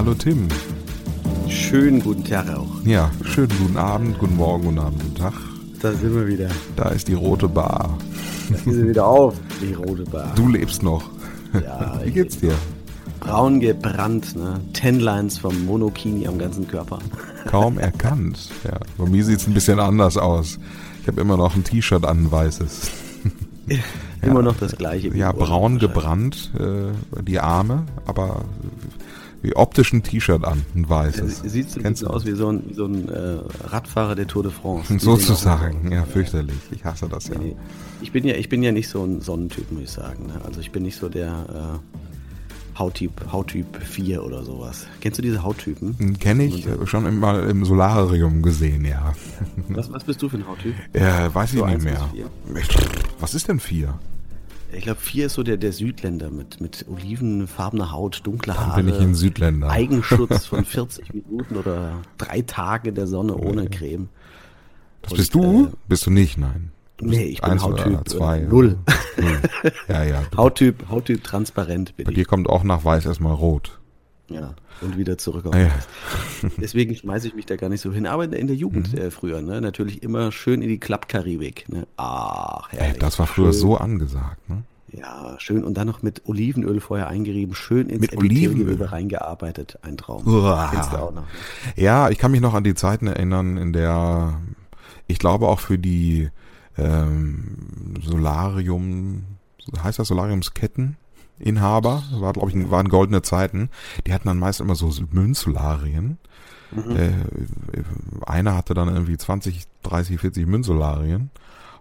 Hallo Tim. Schönen guten Tag auch. Ja, schönen guten Abend, guten Morgen, guten Abend, guten Tag. Da sind wir wieder. Da ist die rote Bar. Da ist sie wieder auf, die rote Bar. Du lebst noch. Ja, Wie geht's dir? Braun gebrannt, ne? Ten Lines vom Monokini am ganzen Körper. Kaum erkannt. Ja, bei mir sieht's ein bisschen anders aus. Ich habe immer noch ein T-Shirt an, ein weißes. Immer noch das gleiche. Ja, braun gebrannt, äh, die Arme, aber wie optisch ein T-Shirt an, ein weißes. sie- Sieht so ein bisschen aus wie so ein, wie so ein äh, Radfahrer der Tour de France. Sozusagen, ja, fürchterlich. Ich hasse das ja. Nee, Ich bin ja, ich bin ja nicht so ein Sonnentyp, muss ich sagen. Ne? Also ich bin nicht so der äh, Hauttyp, Hauttyp 4 oder sowas. Kennst du diese Hauttypen? Kenne ich äh, schon im- mal im Solarium gesehen, ja. Was, was bist du für ein Hauttyp? Äh, weiß ich So nicht eins bis mehr. Was ist denn vier? Ich glaube, 4 ist so der, der Südländer mit, mit olivenfarbener Haut, dunkle Dann Haare. bin ich ein Südländer. Eigenschutz von 40 Minuten oder drei Tage der Sonne ohne Creme. Das Und, bist du? äh, bist du nicht, nein. Du Nee, ich bin eins Hauttyp zwei. äh, null. Null. Ja, ja. Hauttyp, Hauttyp transparent bin Bei ich. dir kommt auch nach weiß erstmal rot. Ja, und wieder zurück auf Ah, ja. Deswegen schmeiße ich mich da gar nicht so hin. Aber in der- Jugend Mhm. äh, früher, ne, natürlich immer schön in die Klappkaribik. Ne? Ach, Ey, herrlich. das war früher schön, so angesagt, ne? Ja, schön. Und dann noch mit Olivenöl vorher eingerieben, schön ins Mit Olivenöl? reingearbeitet. Ein Traum. Noch. ne? Ja, ich kann mich noch an die Zeiten erinnern, in der ich glaube auch für die ähm, Solarium, heißt das Solariumsketten? Inhaber, war glaube ich, waren goldene Zeiten. Die hatten dann meist immer so Münzsolarien. Mhm. Äh, einer hatte dann irgendwie 20, 30, 40 Münzsolarien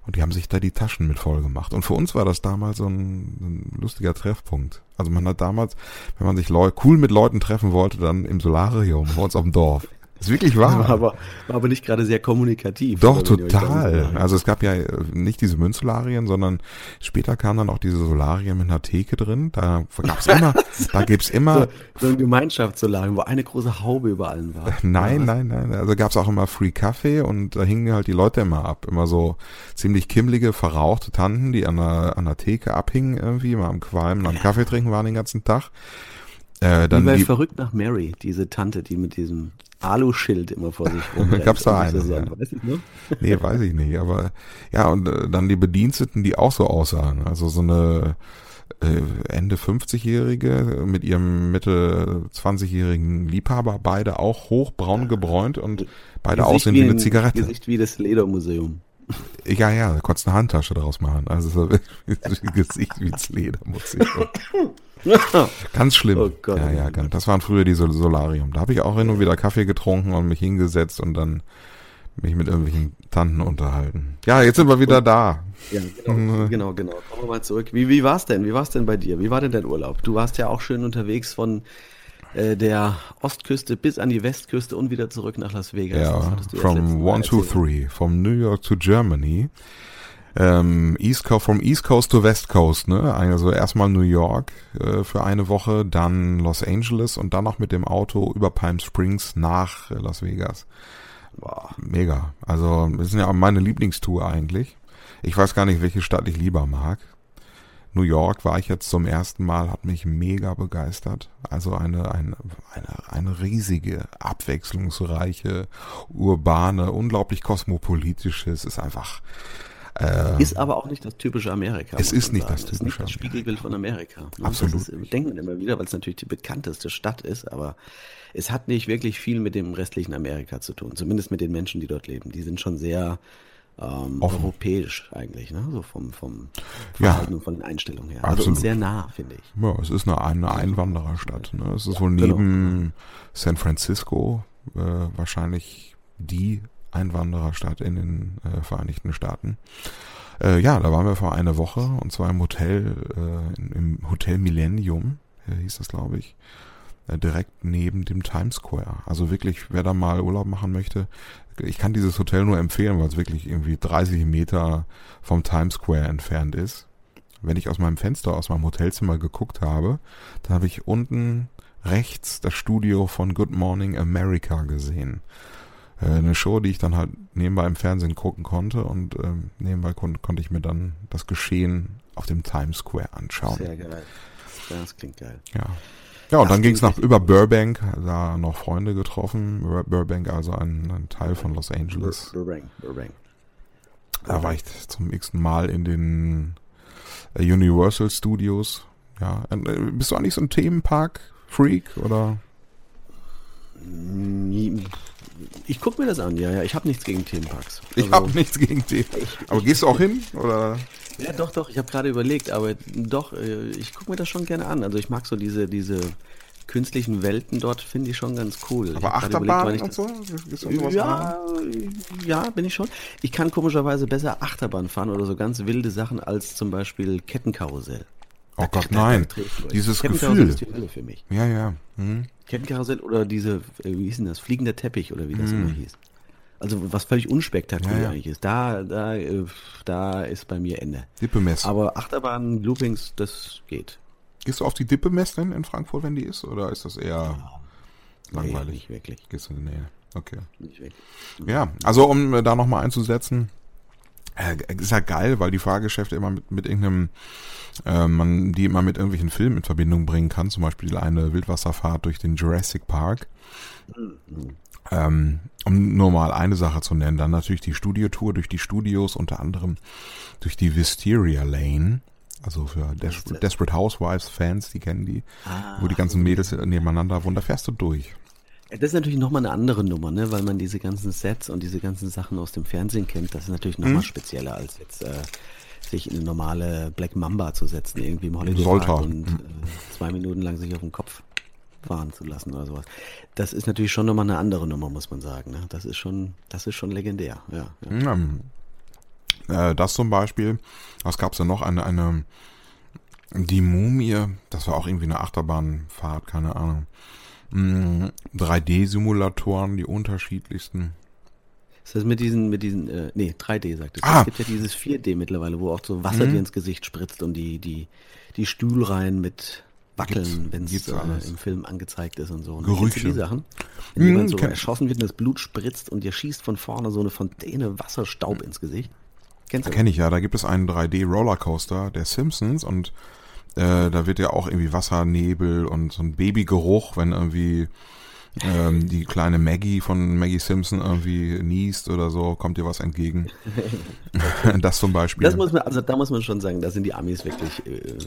und die haben sich da die Taschen mit voll gemacht. Und für uns war das damals so ein, ein lustiger Treffpunkt. Also man hat damals, wenn man sich cool mit Leuten treffen wollte, dann im Solarium bei uns auf dem Dorf. Ist wirklich wahr. War aber, war aber nicht gerade sehr kommunikativ. Doch, total. Also es gab ja äh, nicht diese Münzsolarien, sondern später kamen dann auch diese Solarien mit einer Theke drin. Da gab's immer, da gibt's immer, so, so ein Gemeinschaftssolarium, wo eine große Haube über allen war. nein, nein, nein, also gab's auch immer Free Kaffee und da hingen halt die Leute immer ab. Immer so ziemlich kimmlige, verrauchte Tanten, die an der, an der Theke abhingen irgendwie, mal am Qualmen, am Kaffee trinken waren den ganzen Tag. Äh, Wie dann bei die, Verrückt nach Mary, diese Tante, die mit diesem Aluschild immer vor sich rumrennt. Gab's da eine, ja. Weiß ich noch? Nee, weiß ich nicht, aber ja, und äh, dann die Bediensteten, die auch so aussahen. Also so eine äh, Ende 50-Jährige mit ihrem Mitte 20-jährigen Liebhaber, beide auch hochbraun gebräunt und beide Gesicht aussehen wie eine ein Zigarette. Gesicht wie das Ledermuseum. Ja, ja, da konntest du eine Handtasche draus machen. Also so wie Gesicht wie das Leder, muss ich sagen. Ganz schlimm. Oh Gott, ja, ja, ganz. Das waren früher die Sol- Solarium. Da habe ich auch hin und wieder Kaffee getrunken und mich hingesetzt und dann mich mit irgendwelchen Tanten unterhalten. Ja, jetzt sind wir wieder da. Ja, genau, genau, genau. Kommen wir mal zurück. Wie, wie war's denn? Wie war's denn bei dir? Wie war denn dein Urlaub? Du warst ja auch schön unterwegs von äh, der Ostküste bis an die Westküste und wieder zurück nach Las Vegas. Ja, du das letzte from one to three, from New York to Germany. Ähm, East Coast, from East Coast to West Coast, ne? Also erstmal New York äh, für eine Woche, dann Los Angeles und dann noch mit dem Auto über Palm Springs nach Las Vegas. Boah. Mega. Also, das ist ja meine Lieblingstour eigentlich. Ich weiß gar nicht, welche Stadt ich lieber mag. New York war ich jetzt zum ersten Mal, hat mich mega begeistert. Also eine, eine, eine, eine riesige, abwechslungsreiche, urbane, unglaublich kosmopolitische. Es ist einfach, äh, Ist aber auch nicht das typische Amerika. Es ist nicht sagen. das Es ist typische nicht das Spiegelbild von Amerika. ne? Absolut Das ist, denkt man immer wieder, weil es natürlich die bekannteste Stadt ist, aber es hat nicht wirklich viel mit dem restlichen Amerika zu tun. Zumindest mit den Menschen, die dort leben. Die sind schon sehr ähm, europäisch eigentlich, ne? So vom, vom Ja. Verhalten und von den Einstellungen her. Also Absolut. uns sehr nah, finde ich. ja, es ist eine, eine Einwandererstadt. Ne? Es ist wohl genau. neben San Francisco äh, wahrscheinlich die Einwandererstadt in den äh, Vereinigten Staaten. Äh, ja, da waren wir vor einer Woche und zwar im Hotel, äh, im Hotel Millennium, äh, hieß das, glaube ich, äh, direkt neben dem Times Square. Also wirklich, wer da mal Urlaub machen möchte, ich kann dieses Hotel nur empfehlen, weil es wirklich irgendwie 30 Meter vom Times Square entfernt ist. Wenn ich aus meinem Fenster, aus meinem Hotelzimmer geguckt habe, dann habe ich unten rechts das Studio von Good Morning America gesehen. Äh, eine Show, die ich dann halt nebenbei im Fernsehen gucken konnte und ähm, nebenbei kon konnte ich mir dann das Geschehen auf dem Times Square anschauen. Sehr geil. Das klingt geil. Ja. Ja, und dann ging es nach über Burbank, da noch Freunde getroffen. Burbank, also ein, ein Teil von Los Angeles. Burbank, Burbank. Da war ich zum x Mal in den äh, Universal Studios. Ja, äh, bist du eigentlich so ein Themenpark-Freak oder? Ich gucke mir das an, ja, ja. Ich habe nichts gegen Themenparks. Also, ich habe nichts gegen Themenparks. Aber gehst du auch hin? Oder? Ja, doch, doch. Ich habe gerade überlegt, aber doch, äh, ich gucke mir das schon gerne an. Also ich mag so diese, diese künstlichen Welten dort, finde ich schon ganz cool. Aber Achterbahn und so? Ja, ja, bin ich schon. Ich kann komischerweise besser Achterbahn fahren oder so ganz wilde Sachen als zum Beispiel Kettenkarussell. Oh Gott, nein. Dieses Gefühl. Ist die Hölle für mich. Ja, ja. Mhm. Kettenkarussell oder diese, äh, wie hieß denn das? Fliegender Teppich oder wie das mhm. immer hieß. Also was völlig unspektakulär ja, eigentlich ist. Da, da, äh, da ist bei mir Ende. Dippemess. Aber Achterbahn, Loopings, das geht. Gehst du auf die Dippemess denn in Frankfurt, wenn die ist? Oder ist das eher ja. langweilig? Nee, nicht wirklich. Gehst du, nee. Okay. Nicht wirklich. Ja, also um äh, da nochmal einzusetzen, ist ja geil, weil die Fahrgeschäfte immer mit, mit irgendeinem, äh, man die immer mit irgendwelchen Filmen in Verbindung bringen kann. Zum Beispiel eine Wildwasserfahrt durch den Jurassic Park. Mhm. Ähm, um nur mal eine Sache zu nennen, dann natürlich die Studiotour durch die Studios, unter anderem durch die Wisteria Lane. Also für Des Desperate Housewives Fans, die kennen die, ah, wo die ganzen Mädels nebeneinander wohnen, da fährst du durch. Das ist natürlich nochmal eine andere Nummer, ne? weil man diese ganzen Sets und diese ganzen Sachen aus dem Fernsehen kennt. Das ist natürlich nochmal hm? spezieller als jetzt äh, sich in eine normale Black Mamba zu setzen, irgendwie im Holiday Park und äh, zwei Minuten lang sich auf den Kopf fahren zu lassen oder sowas. Das ist natürlich schon nochmal eine andere Nummer, muss man sagen. Ne? Das ist schon, das ist schon legendär. Ja, ja. ja äh, das zum Beispiel. Was gab es da noch? Eine, eine, die Mumie, das war auch irgendwie eine Achterbahnfahrt, keine Ahnung. 3D-Simulatoren, mm, die unterschiedlichsten. Ist das mit diesen, mit diesen, äh, nee, 3D sagt es. Ah. Es gibt ja dieses 4D mittlerweile, wo auch so Wasser mhm. dir ins Gesicht spritzt und die, die, die Stühlreihen mit wackeln, wenn es äh, im Film angezeigt ist und so. Und Gerüche. Die Sachen, wenn hm, jemand so erschossen wird und das Blut spritzt und dir schießt von vorne so eine Fontäne Wasserstaub ins Gesicht. Kennst du? Kenne ich ja. Da gibt es einen 3D-Rollercoaster der Simpsons und äh, da wird ja auch irgendwie Wassernebel und so ein Babygeruch, wenn irgendwie ähm, die kleine Maggie von Maggie Simpson irgendwie niest oder so, kommt dir was entgegen. das zum Beispiel. Das muss man, also da muss man schon sagen, da sind die Amis wirklich äh,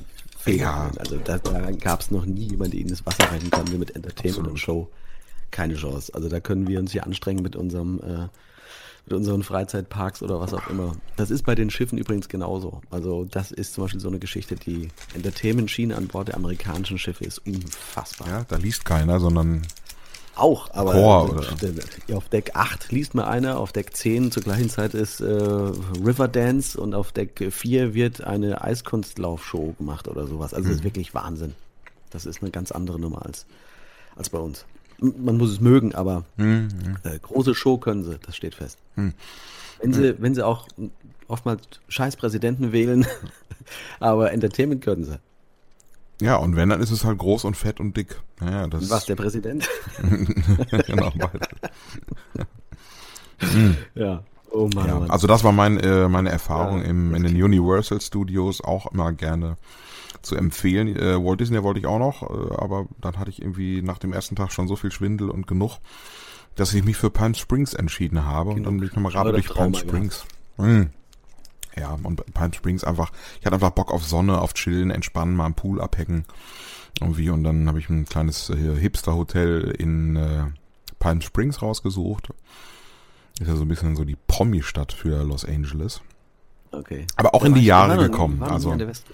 ja. Also da, da gab es noch nie jemanden, der ihnen das Wasser reichen konnte mit Entertainment Absolut. und Show. Keine Chance. Also da können wir uns hier anstrengen mit unserem äh, mit unseren Freizeitparks oder was auch immer. Das ist bei den Schiffen übrigens genauso. Also das ist zum Beispiel so eine Geschichte, die Entertainment-Schiene an Bord der amerikanischen Schiffe ist unfassbar. Ja, da liest keiner, sondern auch, aber Chor, auf Deck 8 liest mal einer, auf Deck 10 zur gleichen Zeit ist äh, Riverdance und auf Deck 4 wird eine Eiskunstlaufshow gemacht oder sowas. Also mhm. das ist mhm. wirklich Wahnsinn. Das ist eine ganz andere Nummer als, als bei uns. Man muss es mögen, aber mhm. äh, große Show können sie, das steht fest. Mhm. Wenn sie, wenn sie auch oftmals scheiß Präsidenten wählen, aber Entertainment können sie. Ja, und wenn, dann ist es halt groß und fett und dick. Naja, das Was, der Präsident? genau, beide. ja. Oh Mann, ja, Mann. Also das war mein, äh, meine Erfahrung ja, im, in den Universal Studios auch immer gerne zu empfehlen. Äh, Walt Disney wollte ich auch noch, äh, aber dann hatte ich irgendwie nach dem ersten Tag schon so viel Schwindel und genug, dass ich mich für Palm Springs entschieden habe. Genau. Und dann bin ich nochmal gerade durch Palm Springs. Hm. Ja, und Palm Springs einfach, ich hatte einfach Bock auf Sonne, auf Chillen, Entspannen, mal im Pool abhängen. Irgendwie. Und dann habe ich ein kleines äh, Hipster-Hotel in äh, Palm Springs rausgesucht. Ist ja so ein bisschen so die Promi-Stadt für Los Angeles. Okay. Aber auch in die Jahre gekommen. Also das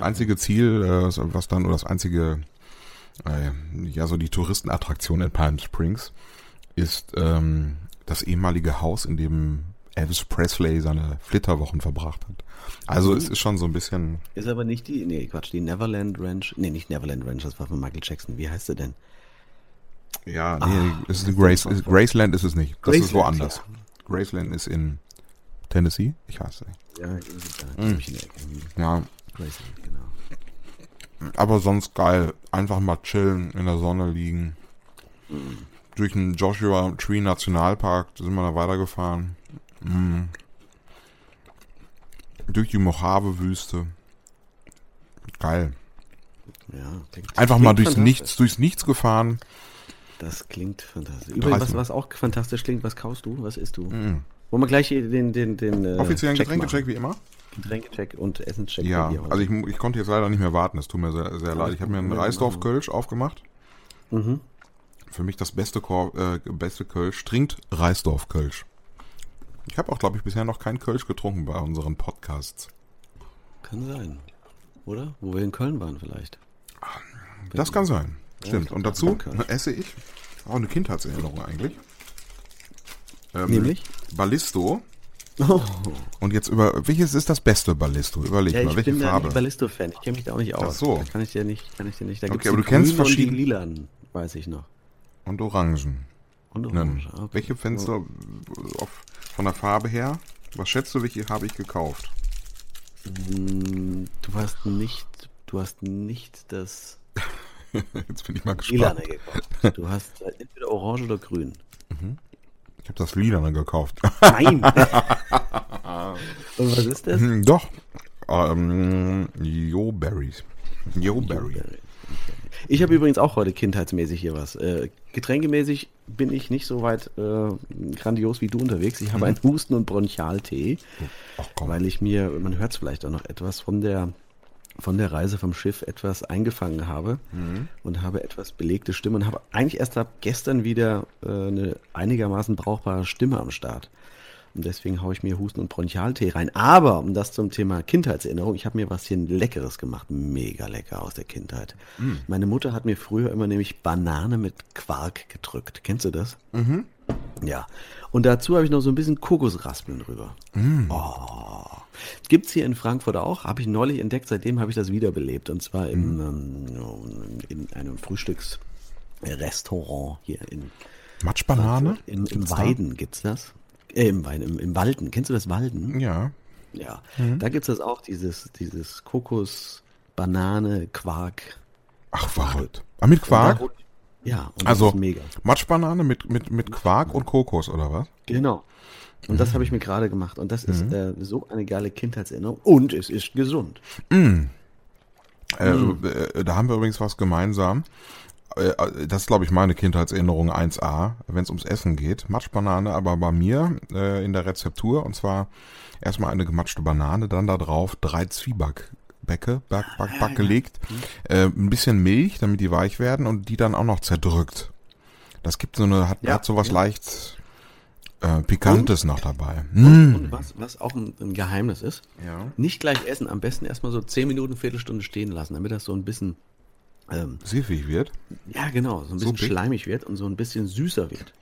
einzige Ziel, äh, was dann, oder das einzige, äh, ja, so die Touristenattraktion in Palm Springs ist ähm, das ehemalige Haus, in dem Elvis Presley seine Flitterwochen verbracht hat. Also mhm. es ist schon so ein bisschen. Ist aber nicht die, nee, Quatsch, die Neverland Ranch. Nee, nicht Neverland Ranch, das war von Michael Jackson. Wie heißt sie denn? Ja, nee, ah, es ist Grace, Graceland ist es nicht. Das Graceland, ist woanders. Ja. Graceland ist in Tennessee? Ich weiß nicht. Ja, ich mhm. in der Ecke. Ja. Graceland, genau. Aber sonst geil. Einfach mal chillen, in der Sonne liegen. Mhm. Durch den Joshua Tree Nationalpark sind wir da weitergefahren. Mhm. Durch die Mojave-Wüste. Geil. Ja, klingt, Einfach mal klingt durchs fantastisch. Nichts, durchs Nichts gefahren. Das klingt fantastisch. Übrigens, was, 30. was auch fantastisch klingt, was kaust du? Was isst du? Wollen wir gleich den, den, den äh, Offiziellen Check Getränkecheck machen? wie immer. Getränkecheck und Essenscheck. Ja, also ich, ich konnte jetzt leider nicht mehr warten. Es tut mir sehr, sehr leid. Ich habe mir einen Ja, Reisdorf machen Kölsch aufgemacht. Mhm. Für mich das beste, Kor äh, beste Kölsch. Trinkt Reisdorf Kölsch. Ich habe auch, glaube ich, bisher noch keinen Kölsch getrunken bei unseren Podcasts. Kann sein. Oder? Wo wir in Köln waren vielleicht. Das kann sein. Stimmt. Und dazu esse ich auch eine Kindheitserinnerung eigentlich. Ähm, Nämlich? Ballisto. Oh. Und jetzt über welches ist das beste Ballisto? Überleg Ja, mal, ich welche bin ja Farbe? nicht Ballisto-Fan. Ich kenne mich da auch nicht aus. Ach so. Da kann ich dir nicht, kann ich dir nicht. Da Okay, aber du kennst verschiedene- die lilanen, weiß ich noch. Und Orangen. Und Nennen. orange. Okay. Welche du auf, von der Farbe her? Was schätzt du, welche habe ich gekauft? Mm, Du hast nicht, du hast nicht das Jetzt bin ich mal lilane gespannt. gekauft. Du hast äh, entweder orange oder grün. Ich habe das Lilane gekauft. Nein! und was ist das? Hm, Doch. Ähm, Yo-Berries. Yo-Berry. Ich habe übrigens auch heute kindheitsmäßig hier was. Äh, getränkemäßig bin ich nicht so weit äh, grandios wie du unterwegs. Ich habe einen Husten- und Bronchialtee, Ach komm. weil ich mir, man hört es vielleicht auch noch etwas von der von der Reise vom Schiff etwas eingefangen habe und habe etwas belegte Stimme und habe eigentlich erst ab gestern wieder äh, eine einigermaßen brauchbare Stimme am Start. Und deswegen haue ich mir Husten- und Bronchialtee rein. Aber, um das zum Thema Kindheitserinnerung, ich habe mir was hier Leckeres gemacht. Mega lecker aus der Kindheit. Meine Mutter hat mir früher immer nämlich Banane mit Quark gedrückt. Kennst du das? Mhm. Ja. Und dazu habe ich noch so ein bisschen Kokosraspeln drüber. Oh. Gibt's hier in Frankfurt auch. Habe ich neulich entdeckt. Seitdem habe ich das wiederbelebt. Und zwar im, ähm, in einem Frühstücksrestaurant hier in Matschbanane? in, da? Weiden gibt's das. Äh, im Weiden, im, im Walden. Kennst du das Walden? Ja. Ja. Da gibt's das auch, dieses, dieses Kokos, Banane, Quark. Ach, verrückt. Ah, mit Quark? Ja, und das Also ist mega. Matschbanane mit, mit, mit Quark und Kokos, oder was? Genau. Und das habe ich mir gerade gemacht. Und das ist äh, so eine geile Kindheitserinnerung. Und es ist gesund. Äh, äh, da haben wir übrigens was gemeinsam. Äh, äh, Das ist, glaube ich, meine Kindheitserinnerung 1a, wenn es ums Essen geht. Matschbanane, aber bei mir äh, in der Rezeptur. Und zwar erstmal eine gematschte Banane, dann da drauf drei Zwiebackbäcke, Back, Back, Back gelegt. Äh, ein bisschen Milch, damit die weich werden und die dann auch noch zerdrückt. Das gibt so eine, hat, Ja, hat so was ja. leicht äh, Pikantes noch dabei. Mm. Und was, was auch ein, ein Geheimnis ist, Ja. nicht gleich essen. Am besten erstmal so 10 Minuten, Viertelstunde stehen lassen, damit das so ein bisschen, ähm, Siffig wird. ja genau, so ein bisschen Suppig. schleimig wird und so ein bisschen süßer wird.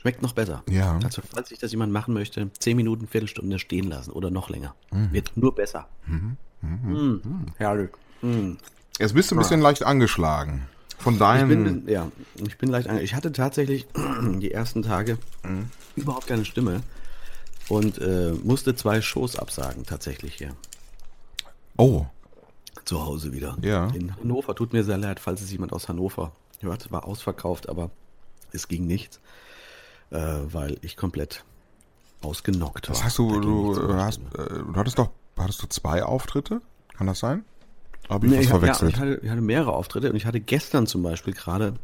Schmeckt noch besser. Ja. Also falls sich das jemand machen möchte, 10 Minuten, Viertelstunde stehen lassen oder noch länger. Mhm. Wird nur besser. Mm, herrlich. Mm. Jetzt bist du ein bisschen leicht angeschlagen. Von Ich bin, ja, ich bin leicht ange Ich hatte tatsächlich die ersten Tage überhaupt keine Stimme und äh, musste zwei Shows absagen, tatsächlich hier. oh, Zu Hause wieder. Ja. In Hannover. Tut mir sehr leid, falls es jemand aus Hannover hört. War ausverkauft, aber es ging nichts, äh, weil ich komplett ausgenockt war. das heißt, du, du, hast, äh, du hattest doch, hattest du zwei Auftritte? Kann das sein? Habe ich Nee, was ich, ja, verwechselt? ich, hatte, ich hatte mehrere Auftritte und ich hatte gestern zum Beispiel gerade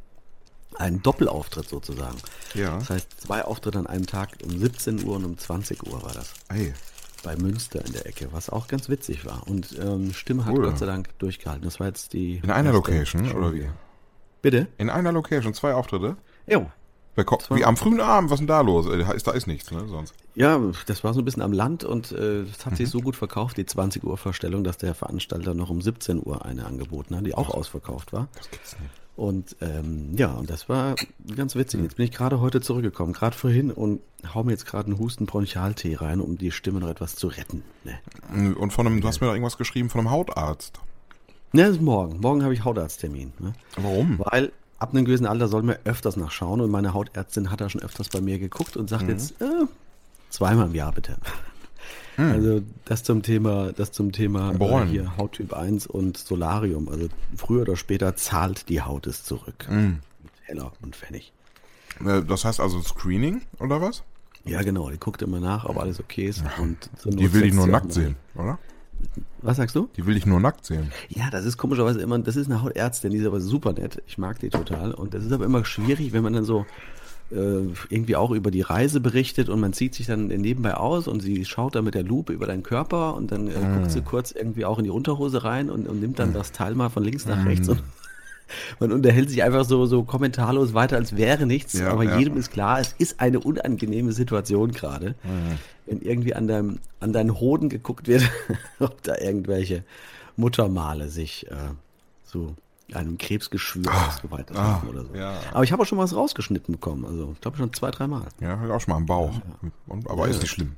einen Doppelauftritt sozusagen. Ja. Das heißt, zwei Auftritte an einem Tag um 17 Uhr und um 20 Uhr war das. Ey, Bei Münster in der Ecke, was auch ganz witzig war. Und ähm, Stimme hat Cool. Gott sei Dank durchgehalten. Das war jetzt die. in einer Location, Show oder wie? Bitte? In einer Location, zwei Auftritte? Jo. Wie am frühen Abend, was ist denn da los? Äh, Ist, da ist nichts, ne? Sonst. Ja, das war so ein bisschen am Land und äh, es hat Mhm. sich so gut verkauft, die 20 Uhr Vorstellung, dass der Veranstalter noch um 17 Uhr eine angeboten hat, die auch ausverkauft war. Das gibt's nicht. Und ähm, ja, und das war ganz Mhm. witzig. Jetzt bin ich gerade heute zurückgekommen, gerade vorhin und hau mir jetzt gerade einen Husten-Bronchialtee rein, um die Stimme noch etwas zu retten. Ne, Und von einem, du hast mir da irgendwas geschrieben von einem Hautarzt. ne das ist morgen. Morgen habe ich Hautarzttermin. Ne? Warum? Weil ab einem gewissen Alter soll man öfters nachschauen und meine Hautärztin hat da schon öfters bei mir geguckt und sagt jetzt, äh, zweimal im Jahr bitte. Also das zum Thema, das zum Thema äh, hier Hauttyp 1 und Solarium. Also früher oder später zahlt die Haut es zurück. Mit Heller und Pfennig. Äh, Das heißt also Screening, oder was? Ja, genau. Die guckt immer nach, ob alles okay ist. Und zur Die will setzt nur nackt sehen, oder? Was sagst du? Die will ich nur nackt sehen. Ja, das ist komischerweise immer, das ist eine Hautärztin, die ist aber super nett. Ich mag die total. Und das ist aber immer schwierig, wenn man dann so irgendwie auch über die Reise berichtet und man zieht sich dann nebenbei aus und sie schaut dann mit der Lupe über deinen Körper und dann äh, guckt sie kurz irgendwie auch in die Unterhose rein und, und nimmt dann das Teil mal von links nach rechts und man unterhält sich einfach so, so kommentarlos weiter, als wäre nichts. Ja, aber ja. jedem ist klar, es ist eine unangenehme Situation gerade. Wenn irgendwie an, deinem, an deinen Hoden geguckt wird, ob da irgendwelche Muttermale sich äh, so einem Krebsgeschwür ausgeweitet ah, haben oder so. ja. Aber ich habe auch schon was rausgeschnitten bekommen. Also ich glaube schon zwei, dreimal. Ja, auch schon mal am Bauch. Und, aber ist nicht schlimm.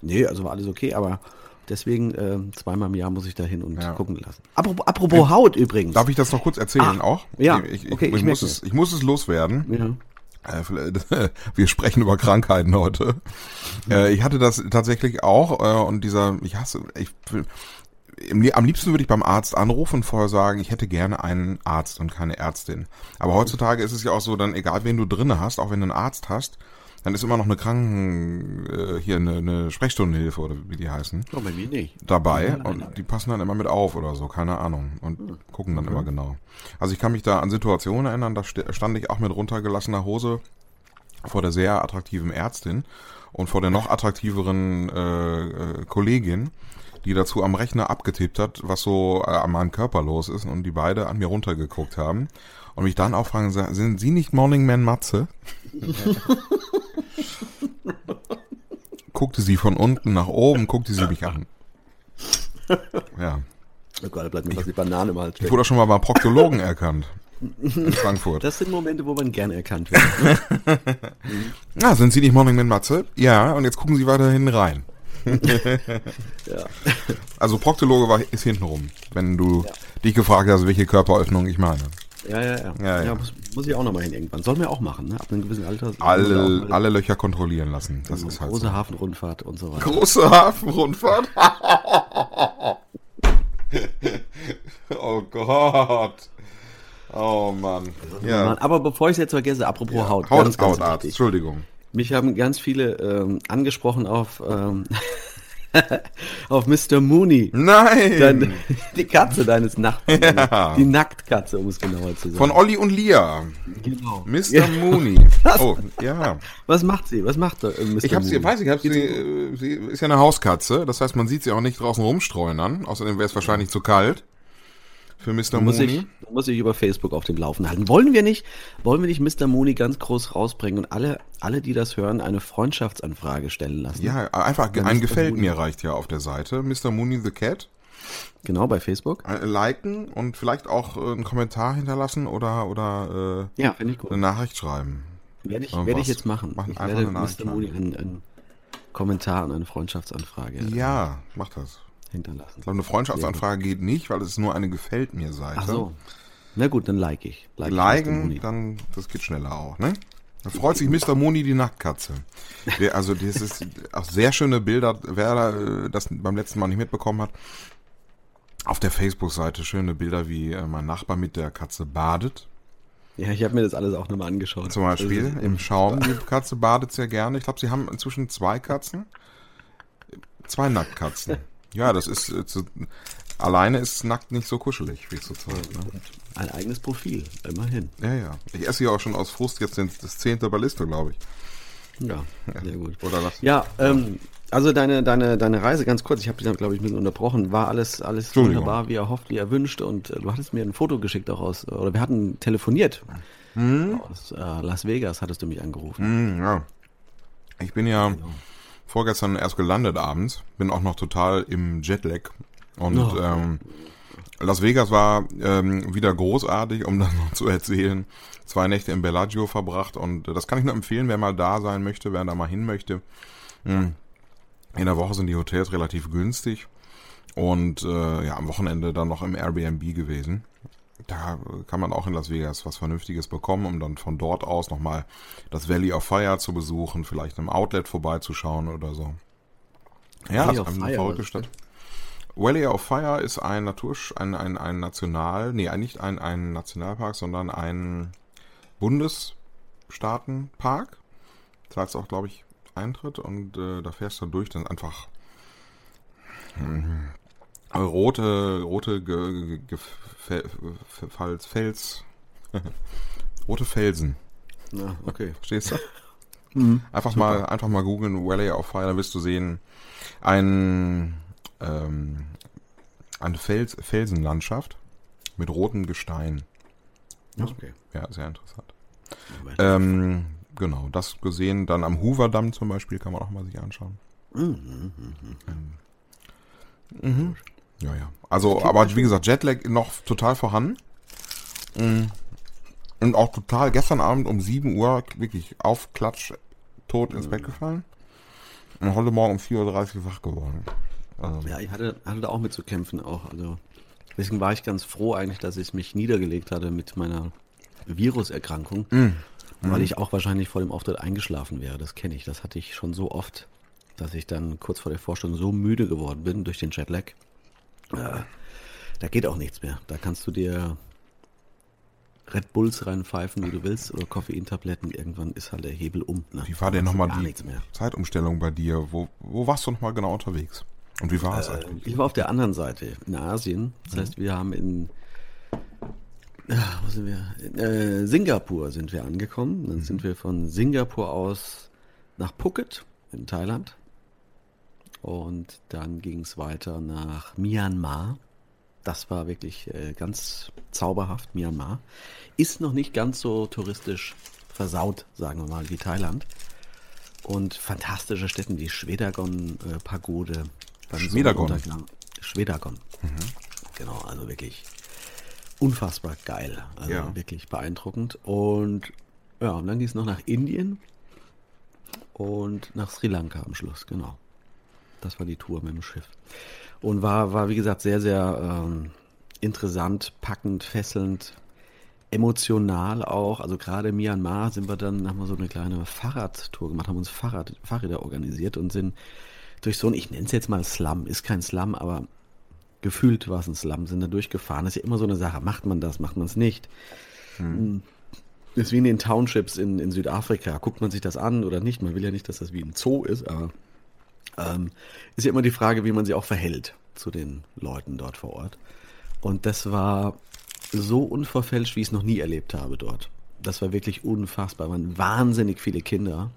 Nee, also war alles okay, aber deswegen äh, zweimal im Jahr muss ich da hin und Ja. gucken lassen. Apropos, apropos Haut übrigens. Darf ich das noch kurz erzählen Ah, auch? ja, Ich, ich, okay, ich, ich muss es, ich muss es loswerden. ja. Äh, Wir sprechen über Krankheiten heute. Äh, Ich hatte das tatsächlich auch äh, und dieser, ich hasse, ich, im- am liebsten würde ich beim Arzt anrufen und vorher sagen, ich hätte gerne einen Arzt und keine Ärztin. Aber heutzutage ist es ja auch so, dann egal wen du drinne hast, auch wenn du einen Arzt hast, dann ist immer noch eine Kranken, äh, hier eine, eine Sprechstundenhilfe oder wie die heißen, Oh, bei mir nicht. dabei und die passen dann immer mit auf oder so, keine Ahnung und gucken dann immer genau. Also ich kann mich da an Situationen erinnern, da st- stand ich auch mit runtergelassener Hose vor der sehr attraktiven Ärztin und vor der noch attraktiveren äh, äh, Kollegin, die dazu am Rechner abgetippt hat, was so äh, an meinem Körper los ist und die beide an mir runtergeguckt haben und mich dann auch fragen, sind Sie nicht Morning Man Matze? guckte sie von unten nach oben, guckte sie mich an. Ja. Oh Gott, da bleibt mir fast die Banane im Hals Ich wurde auch schon mal beim Proktologen erkannt. In Frankfurt. Das sind Momente, wo man gerne erkannt wird. Na, sind Sie nicht Morning Man Matze? Ja, und jetzt gucken Sie weiterhin rein. Ja. Also Proktologe war, ist hintenrum, wenn du dich gefragt hast, welche Körperöffnung ich meine. Ja, ja, ja. Ja, ja. muss, muss ich auch nochmal hin irgendwann. Soll man ja auch machen, ne? Ab einem gewissen Alter. Alle, mal- alle Löcher kontrollieren lassen. Das ist halt Große so. Hafenrundfahrt und so weiter. Große Hafenrundfahrt. oh Gott. Oh Mann. Ja. Aber bevor ich es jetzt vergesse, apropos Haut. Haut, ganz, ganz Hautarzt, wichtig. Entschuldigung. Mich haben ganz viele ähm, angesprochen auf, ähm, auf Mr. Mooney. Nein! Dein, die Katze deines Nachbarn. Ja. Die Nacktkatze, um es genauer zu sagen. Von Olli und Lia. genau. Mr. Ja. Mooney. Oh, ja. Was macht sie? Was macht äh, Mr. Ich habe sie, Mooney? weiß ich, hab sie, äh, sie ist ja eine Hauskatze. Das heißt, man sieht sie auch nicht draußen rumstreuen an. Außerdem wäre es wahrscheinlich zu kalt für Mr. muss Mooney. ich, muss ich über Facebook auf dem Laufen halten. Wollen wir nicht, wollen wir nicht Mr. Mooney ganz groß rausbringen und alle, alle, die das hören, eine Freundschaftsanfrage stellen lassen? Ja, einfach Ja, ein Mr. gefällt Mooney. mir reicht ja auf der Seite. Mr. Mooney the Cat. Genau, bei Facebook. Äh, Liken und vielleicht auch äh, einen Kommentar hinterlassen oder, oder Ja, finde ich äh, gut. eine Nachricht schreiben. Werde ich, Irgendwas. werde ich jetzt machen. Machen ich werde Mr. Mooney einen, einen Kommentar und eine Freundschaftsanfrage Ja, mach das. Hinterlassen. Ich glaube, eine Freundschaftsanfrage geht nicht, weil es ist nur eine gefällt mir Seite. Ach so. Na gut, dann like ich. Like ich. Liken, Mooney. dann, das geht schneller auch, ne? Da freut sich Mr. Mooney die Nacktkatze. Der, also, das ist auch sehr schöne Bilder, wer äh, das beim letzten Mal nicht mitbekommen hat. Auf der Facebook-Seite schöne Bilder, wie äh, mein Nachbar mit der Katze badet. Ja, ich habe mir das alles auch nochmal angeschaut. Zum Beispiel ist- im Schaum. Die Katze badet sehr gerne. Ich glaube, sie haben inzwischen zwei Katzen. Zwei Nacktkatzen. Ja, das ist, äh, zu, alleine ist nackt nicht so kuschelig, wie so zeigt. Ne? Ein eigenes Profil, immerhin. Ja, ja. Ich esse ja auch schon aus Frust jetzt den, das zehnte Balliste, glaube ich. Ja, sehr gut. Oder was? Ja, ähm, also deine, deine, deine Reise, ganz kurz, ich habe dich dann, glaube ich, ein bisschen unterbrochen, war alles, alles wunderbar, wie erhofft, wie erwünscht und äh, du hattest mir ein Foto geschickt auch aus, oder wir hatten telefoniert. Aus äh, Las Vegas hattest du mich angerufen. Mm, ja. Ich bin ja vorgestern erst gelandet abends, bin auch noch total im Jetlag. Und Oh. ähm, Las Vegas war ähm, wieder großartig, um das noch zu erzählen. Zwei Nächte im Bellagio verbracht und das kann ich nur empfehlen, wer mal da sein möchte, wer da mal hin möchte. Mm. In der Woche sind die Hotels relativ günstig und äh, ja, am Wochenende dann noch im Airbnb gewesen. Da kann man auch in Las Vegas was Vernünftiges bekommen, um dann von dort aus nochmal das Valley of Fire zu besuchen, vielleicht im Outlet vorbeizuschauen oder so. Ja, Valley ist eine verrückte Stadt. Valley of Fire ist ein Natursch, ein, ein, ein National, nee, nicht ein, ein Nationalpark, sondern ein Bundesstaatenpark. Zahlst auch, glaube ich, Eintritt und äh, da fährst du durch, dann einfach. Mhm. rote, rote Ge Ge Ge Fels, Fels, rote Felsen. Na, okay. Verstehst du? Mhm, einfach super. mal, einfach mal googeln, Valley of Fire, dann wirst du sehen, ein, ähm, eine Fels, Felsenlandschaft mit rotem Gestein. Okay. Ja, sehr interessant. Ähm, genau, das gesehen. Dann am Hoover-Damm zum Beispiel kann man auch mal sich anschauen. Mhm. Mhm. mhm. Ja, ja. Also, aber wie gesagt, Jetlag noch total vorhanden. Mhm. Und auch total gestern Abend um 7 Uhr wirklich auf Klatsch tot ins Bett gefallen. Und heute Morgen um 4.30 Uhr wach geworden. Also. Ja, ich hatte, hatte da auch mit zu kämpfen auch. Also deswegen war ich ganz froh eigentlich, dass ich mich niedergelegt hatte mit meiner Viruserkrankung. Mhm. Weil ich auch wahrscheinlich vor dem Auftritt eingeschlafen wäre. Das kenne ich. Das hatte ich schon so oft, dass ich dann kurz vor der Vorstellung so müde geworden bin durch den Jetlag. Äh, da geht auch nichts mehr. Da kannst du dir Red Bulls reinpfeifen, wie du willst, oder Koffeintabletten. Irgendwann ist halt der Hebel um. Ne? Wie war denn nochmal die Zeitumstellung bei dir? Wo, wo warst du nochmal genau unterwegs? Und wie war es äh, eigentlich? Ich war auf der anderen Seite, in Asien. Das mhm. heißt, wir haben in ja, wo sind wir? In, äh, Singapur sind wir angekommen. Dann mhm. sind wir von Singapur aus nach Phuket in Thailand. Und dann ging es weiter nach Myanmar. Das war wirklich äh, ganz zauberhaft, Myanmar. Ist noch nicht ganz so touristisch versaut, sagen wir mal, wie Thailand. Und fantastische Städte wie Schwedagon-Pagode. Äh, Schwedagon. Schwedagon. Mhm. Genau, also wirklich unfassbar geil. Also ja. wirklich beeindruckend. Und ja, und dann ging es noch nach Indien und nach Sri Lanka am Schluss, genau. Das war die Tour mit dem Schiff. Und war, war wie gesagt, sehr, sehr ähm, interessant, packend, fesselnd, emotional auch. Also gerade in Myanmar sind wir dann, haben wir so eine kleine Fahrradtour gemacht, haben uns Fahrrad, Fahrräder organisiert und sind durch so ein, ich nenne es jetzt mal Slum, ist kein Slum, aber gefühlt war es ein Slum, sind da durchgefahren. Das ist ja immer so eine Sache. Macht man das, macht man es nicht? Hm. Das ist wie in den Townships in, in Südafrika. Guckt man sich das an oder nicht? Man will ja nicht, dass das wie ein Zoo ist, aber ähm, ist ja immer die Frage, wie man sich auch verhält zu den Leuten dort vor Ort. Und das war so unverfälscht, wie ich es noch nie erlebt habe dort. Das war wirklich unfassbar. Es waren wahnsinnig viele Kinder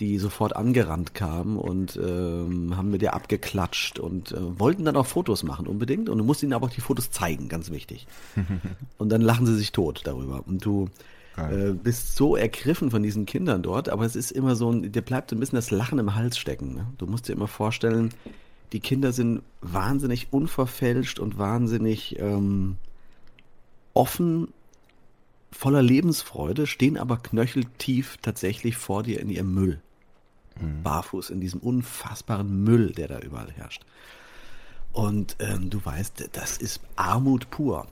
die sofort angerannt kamen und ähm, haben mit dir abgeklatscht und äh, wollten dann auch Fotos machen unbedingt und du musst ihnen aber auch die Fotos zeigen, ganz wichtig. und dann lachen sie sich tot darüber und du äh, bist so ergriffen von diesen Kindern dort, aber es ist immer so, ein, dir bleibt ein bisschen das Lachen im Hals stecken. Ne? Du musst dir immer vorstellen, die Kinder sind wahnsinnig unverfälscht und wahnsinnig ähm, offen voller Lebensfreude, stehen aber knöcheltief tatsächlich vor dir in ihrem Müll. Mhm. Barfuß in diesem unfassbaren Müll, der da überall herrscht. Und ähm, du weißt, das ist Armut pur.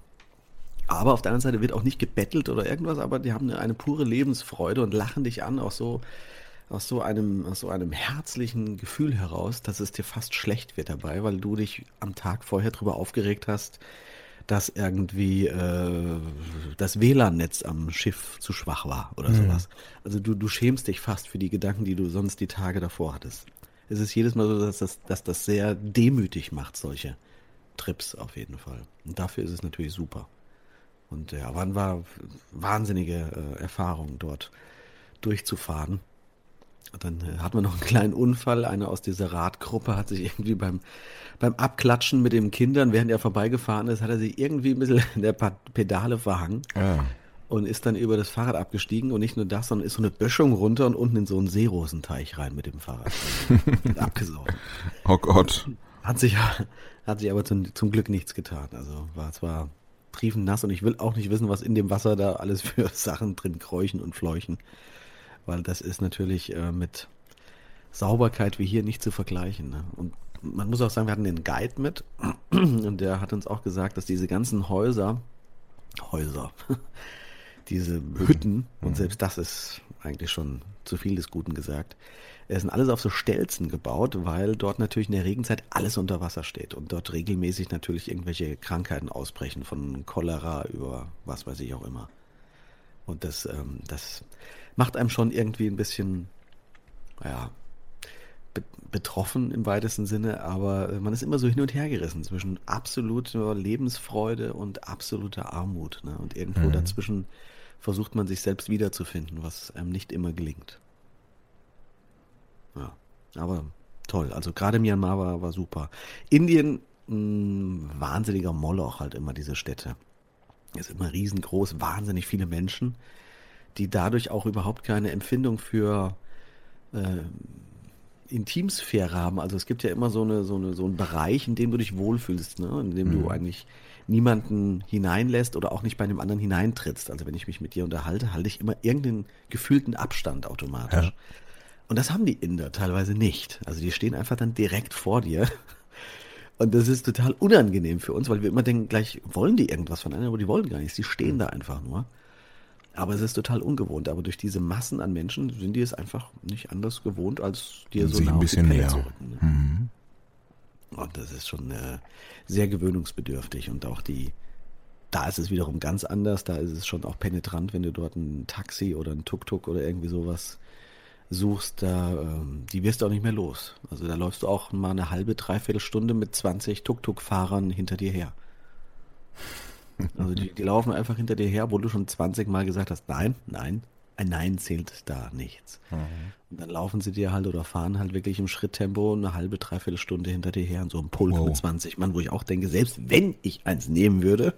Aber auf der anderen Seite wird auch nicht gebettelt oder irgendwas, aber die haben eine, eine pure Lebensfreude und lachen dich an, auch so aus so einem, aus so einem herzlichen Gefühl heraus, dass es dir fast schlecht wird dabei, weil du dich am Tag vorher darüber aufgeregt hast, dass irgendwie äh, das WLAN-Netz am Schiff zu schwach war oder mhm. sowas. Also du, du schämst dich fast für die Gedanken, die du sonst die Tage davor hattest. Es ist jedes Mal so, dass das, dass das sehr demütig macht, solche Trips auf jeden Fall. Und dafür ist es natürlich super. Und ja, wann war wahnsinnige äh, Erfahrung dort durchzufahren. Dann äh, hat man noch einen kleinen Unfall. Einer aus dieser Radgruppe hat sich irgendwie beim, beim Abklatschen mit den Kindern, während er vorbeigefahren ist, hat er sich irgendwie ein bisschen in der Pedale verhangen. Ja. Und ist dann über das Fahrrad abgestiegen und nicht nur das, sondern ist so eine Böschung runter und unten in so einen Seerosenteich rein mit dem Fahrrad. abgesaugt. Oh Gott. Hat sich, hat sich aber zum, zum Glück nichts getan. Also war zwar triefend nass und ich will auch nicht wissen, was in dem Wasser da alles für Sachen drin kräuchen und fleuchen weil das ist natürlich äh, mit Sauberkeit wie hier nicht zu vergleichen. Ne? Und man muss auch sagen, wir hatten den Guide mit und der hat uns auch gesagt, dass diese ganzen Häuser, Häuser, diese Hütten, und mhm. selbst das ist eigentlich schon zu viel des Guten gesagt, es sind alles auf so Stelzen gebaut, weil dort natürlich in der Regenzeit alles unter Wasser steht und dort regelmäßig natürlich irgendwelche Krankheiten ausbrechen, von Cholera über was weiß ich auch immer. Und das, ähm, das macht einem schon irgendwie ein bisschen, ja, betroffen im weitesten Sinne, aber man ist immer so hin und her gerissen zwischen absoluter Lebensfreude und absoluter Armut. Ne? Und irgendwo mhm. dazwischen versucht man sich selbst wiederzufinden, was einem nicht immer gelingt. Ja, aber toll. Also gerade Myanmar war, war super. Indien, mh, hm, wahnsinniger Moloch halt immer diese Städte. Ist immer riesengroß, wahnsinnig viele Menschen, die dadurch auch überhaupt keine Empfindung für äh, Intimsphäre haben. Also es gibt ja immer so, eine, so, eine, so einen Bereich, in dem du dich wohlfühlst, ne? in dem mhm. du eigentlich niemanden hineinlässt oder auch nicht bei einem anderen hineintrittst. Also wenn ich mich mit dir unterhalte, halte ich immer irgendeinen gefühlten Abstand automatisch. Ja. Und das haben die Inder teilweise nicht. Also die stehen einfach dann direkt vor dir. Und das ist total unangenehm für uns, weil wir immer denken, gleich wollen die irgendwas von einem, aber die wollen gar nichts. Die stehen da einfach nur. Aber es ist total ungewohnt. Aber durch diese Massen an Menschen sind die es einfach nicht anders gewohnt, als dir so nah ein bisschen näher. Zu rücken, ne? mhm. Und das ist schon äh, sehr gewöhnungsbedürftig. Und auch die, da ist es wiederum ganz anders. Da ist es schon auch penetrant, wenn du dort ein Taxi oder ein Tuk-Tuk oder irgendwie sowas suchst, da, ähm, die wirst du auch nicht mehr los. Also da läufst du auch mal eine halbe, dreiviertel Stunde mit 20 Tuk-Tuk-Fahrern hinter dir her. Also die, die, laufen einfach hinter dir her, wo du schon 20 Mal gesagt hast, nein, nein, ein Nein zählt da nichts. Mhm. Und dann laufen sie dir halt oder fahren halt wirklich im Schritttempo eine halbe, dreiviertel Stunde hinter dir her in so einem Pulk wow. mit 20 Mann, wo ich auch denke, selbst wenn ich eins nehmen würde,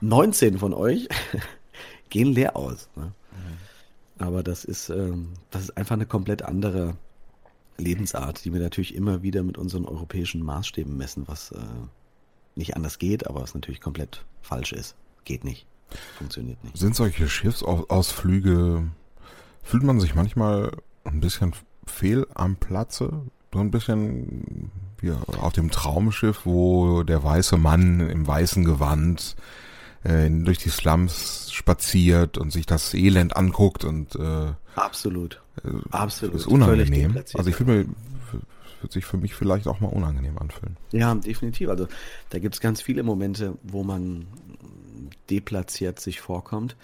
19 von euch gehen leer aus. Ne? Mhm. Aber das ist, ähm, das ist einfach eine komplett andere Lebensart, die wir natürlich immer wieder mit unseren europäischen Maßstäben messen, was äh, nicht anders geht, aber was natürlich komplett falsch ist. Geht nicht. Funktioniert nicht. Sind solche Schiffsausflüge, fühlt man sich manchmal ein bisschen fehl am Platze? So ein bisschen wie auf dem Traumschiff, wo der weiße Mann im weißen Gewand äh, durch die Slums spaziert und sich das Elend anguckt und äh, absolut, äh, absolut, ist unangenehm. Also ich fühle mir wird sich für mich vielleicht auch mal unangenehm anfühlen. Ja, definitiv. Also da gibt es ganz viele Momente, wo man deplatziert sich vorkommt.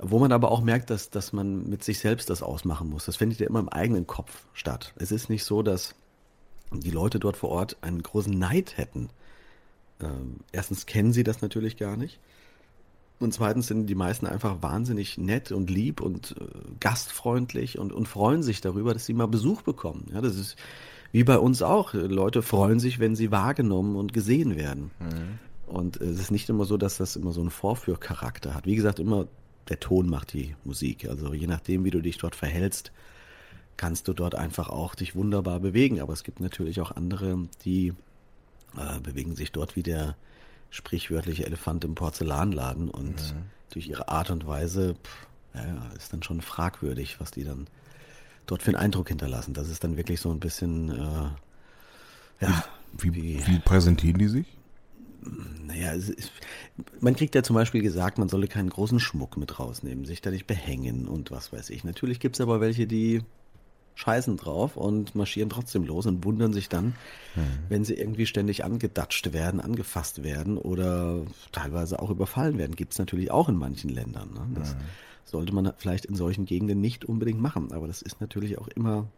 Wo man aber auch merkt, dass, dass man mit sich selbst das ausmachen muss. Das findet ja immer im eigenen Kopf statt. Es ist nicht so, dass die Leute dort vor Ort einen großen Neid hätten. Ähm, erstens kennen sie das natürlich gar nicht. Und zweitens sind die meisten einfach wahnsinnig nett und lieb und äh, gastfreundlich und, und freuen sich darüber, dass sie mal Besuch bekommen. Ja, das ist wie bei uns auch. Leute freuen sich, wenn sie wahrgenommen und gesehen werden. Mhm. Und es ist nicht immer so, dass das immer so einen Vorführcharakter hat. Wie gesagt, immer der Ton macht die Musik. Also je nachdem, wie du dich dort verhältst, kannst du dort einfach auch dich wunderbar bewegen. Aber es gibt natürlich auch andere, die äh, bewegen sich dort wie der sprichwörtliche Elefant im Porzellanladen und mhm. durch ihre Art und Weise pff, ja, ist dann schon fragwürdig, was die dann dort für einen Eindruck hinterlassen. Das ist dann wirklich so ein bisschen, äh, ja. Wie, wie, wie präsentieren die sich? Naja, ist, man kriegt ja zum Beispiel gesagt, man solle keinen großen Schmuck mit rausnehmen, sich da nicht behängen und was weiß ich. Natürlich gibt es aber welche, die scheißen drauf und marschieren trotzdem los und wundern sich dann, mhm. wenn sie irgendwie ständig angedatscht werden, angefasst werden oder teilweise auch überfallen werden. Gibt es natürlich auch in manchen Ländern. Ne? Das mhm. sollte man vielleicht in solchen Gegenden nicht unbedingt machen, aber das ist natürlich auch immer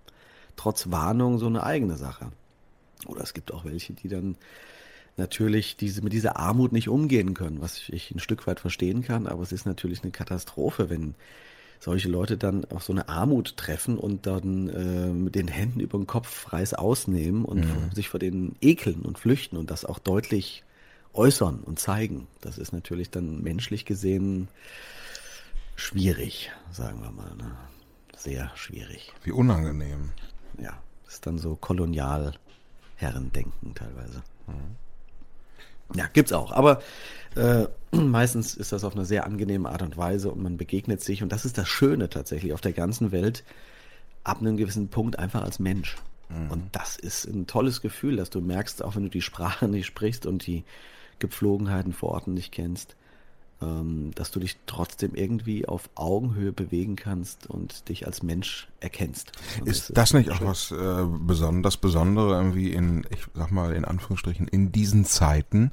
trotz Warnung so eine eigene Sache. Oder es gibt auch welche, die dann natürlich diese, mit dieser Armut nicht umgehen können, was ich ein Stück weit verstehen kann, aber es ist natürlich eine Katastrophe, wenn solche Leute dann auf so eine Armut treffen und dann äh, mit den Händen über den Kopf Reis ausnehmen und mhm. sich vor denen ekeln und flüchten und das auch deutlich äußern und zeigen. Das ist natürlich dann menschlich gesehen schwierig, sagen wir mal. Ne? Sehr schwierig. Wie unangenehm. Ja, das ist dann so kolonial Herrendenken teilweise. Mhm. Ja, gibt's auch. Aber äh, meistens ist das auf eine sehr angenehme Art und Weise und man begegnet sich. Und das ist das Schöne tatsächlich auf der ganzen Welt, ab einem gewissen Punkt einfach als Mensch. Mhm. Und das ist ein tolles Gefühl, dass du merkst, auch wenn du die Sprache nicht sprichst und die Gepflogenheiten vor Ort nicht kennst, ähm, dass du dich trotzdem irgendwie auf Augenhöhe bewegen kannst und dich als Mensch erkennst. ist das, das nicht auch was äh, Besonderes, das Besondere irgendwie in, ich sag mal in Anführungsstrichen, in diesen Zeiten,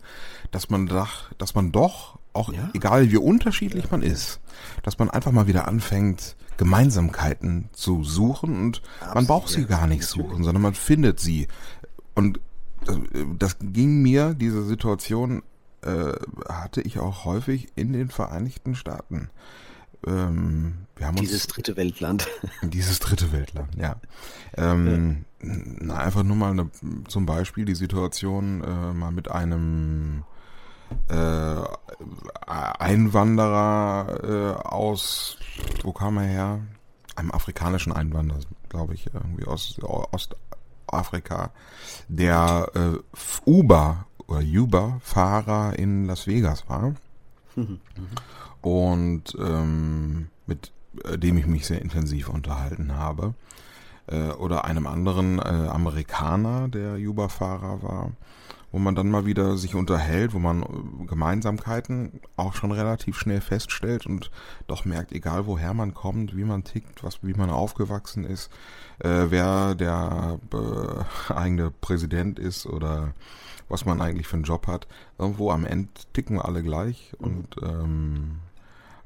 dass man doch, dass man doch auch, ja. egal wie unterschiedlich man ist, dass man einfach mal wieder anfängt, Gemeinsamkeiten zu suchen und Absolut, man braucht sie gar nicht suchen, sondern man findet sie. Und das, das ging mir, diese Situation äh, hatte ich auch häufig in den Vereinigten Staaten. Ähm, wir haben dieses dritte Weltland. Dieses dritte Weltland, ja. Ähm, ja. Einfach nur mal eine, zum Beispiel die Situation äh, mal mit einem äh, Einwanderer äh, aus, wo kam er her? Einem afrikanischen Einwanderer, glaube ich, irgendwie aus Ostafrika, der äh, Uber oder Uber-Fahrer in Las Vegas war. Mhm. Und ähm, mit äh, dem ich mich sehr intensiv unterhalten habe. Äh, oder einem anderen äh, Amerikaner, der Uber-Fahrer war wo man dann mal wieder sich unterhält, wo man äh, Gemeinsamkeiten auch schon relativ schnell feststellt und doch merkt, egal woher man kommt, wie man tickt, was, wie man aufgewachsen ist, äh, wer der äh, eigene Präsident ist oder was man eigentlich für einen Job hat. Irgendwo am Ende ticken wir alle gleich und ähm,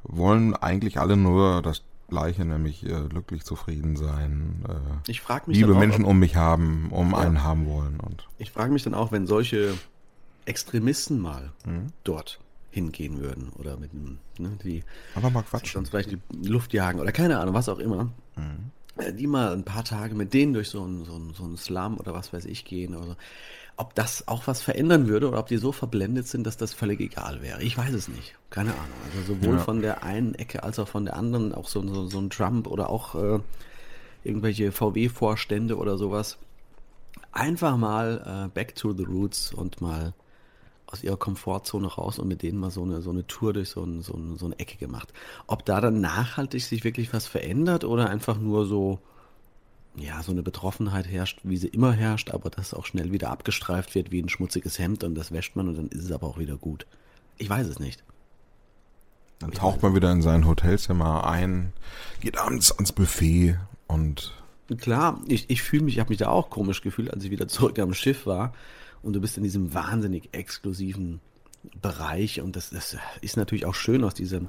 wollen eigentlich alle nur das Gleiche, nämlich äh, glücklich zufrieden sein, äh, ich frag mich liebe auch, Menschen um mich haben, um ja. einen haben wollen. Und ich frage mich dann auch, wenn solche Extremisten mal mhm. dort hingehen würden oder mit einem, ne, die aber mal quatschen. sonst vielleicht die Luft jagen oder keine Ahnung, was auch immer. Mhm. Äh, die mal ein paar Tage mit denen durch so einen so so ein Slum oder was weiß ich gehen oder so ob das auch was verändern würde oder ob die so verblendet sind, dass das völlig egal wäre. Ich weiß es nicht. Keine Ahnung. Also sowohl ja. von der einen Ecke als auch von der anderen, auch so, so, so ein Trump oder auch äh, irgendwelche VW-Vorstände oder sowas. Einfach mal äh, back to the roots und mal aus ihrer Komfortzone raus und mit denen mal so eine, so eine Tour durch so, ein, so, ein, so eine Ecke gemacht. Ob da dann nachhaltig sich wirklich was verändert oder einfach nur so, ja, so eine Betroffenheit herrscht, wie sie immer herrscht, aber das auch schnell wieder abgestreift wird wie ein schmutziges Hemd und das wäscht man und dann ist es aber auch wieder gut. Ich weiß es nicht. Dann taucht man wieder in sein Hotelzimmer ein, geht abends ans Buffet und. Klar, ich, ich fühle mich, ich habe mich da auch komisch gefühlt, als ich wieder zurück am Schiff war und du bist in diesem wahnsinnig exklusiven Bereich und das, das ist natürlich auch schön aus diesem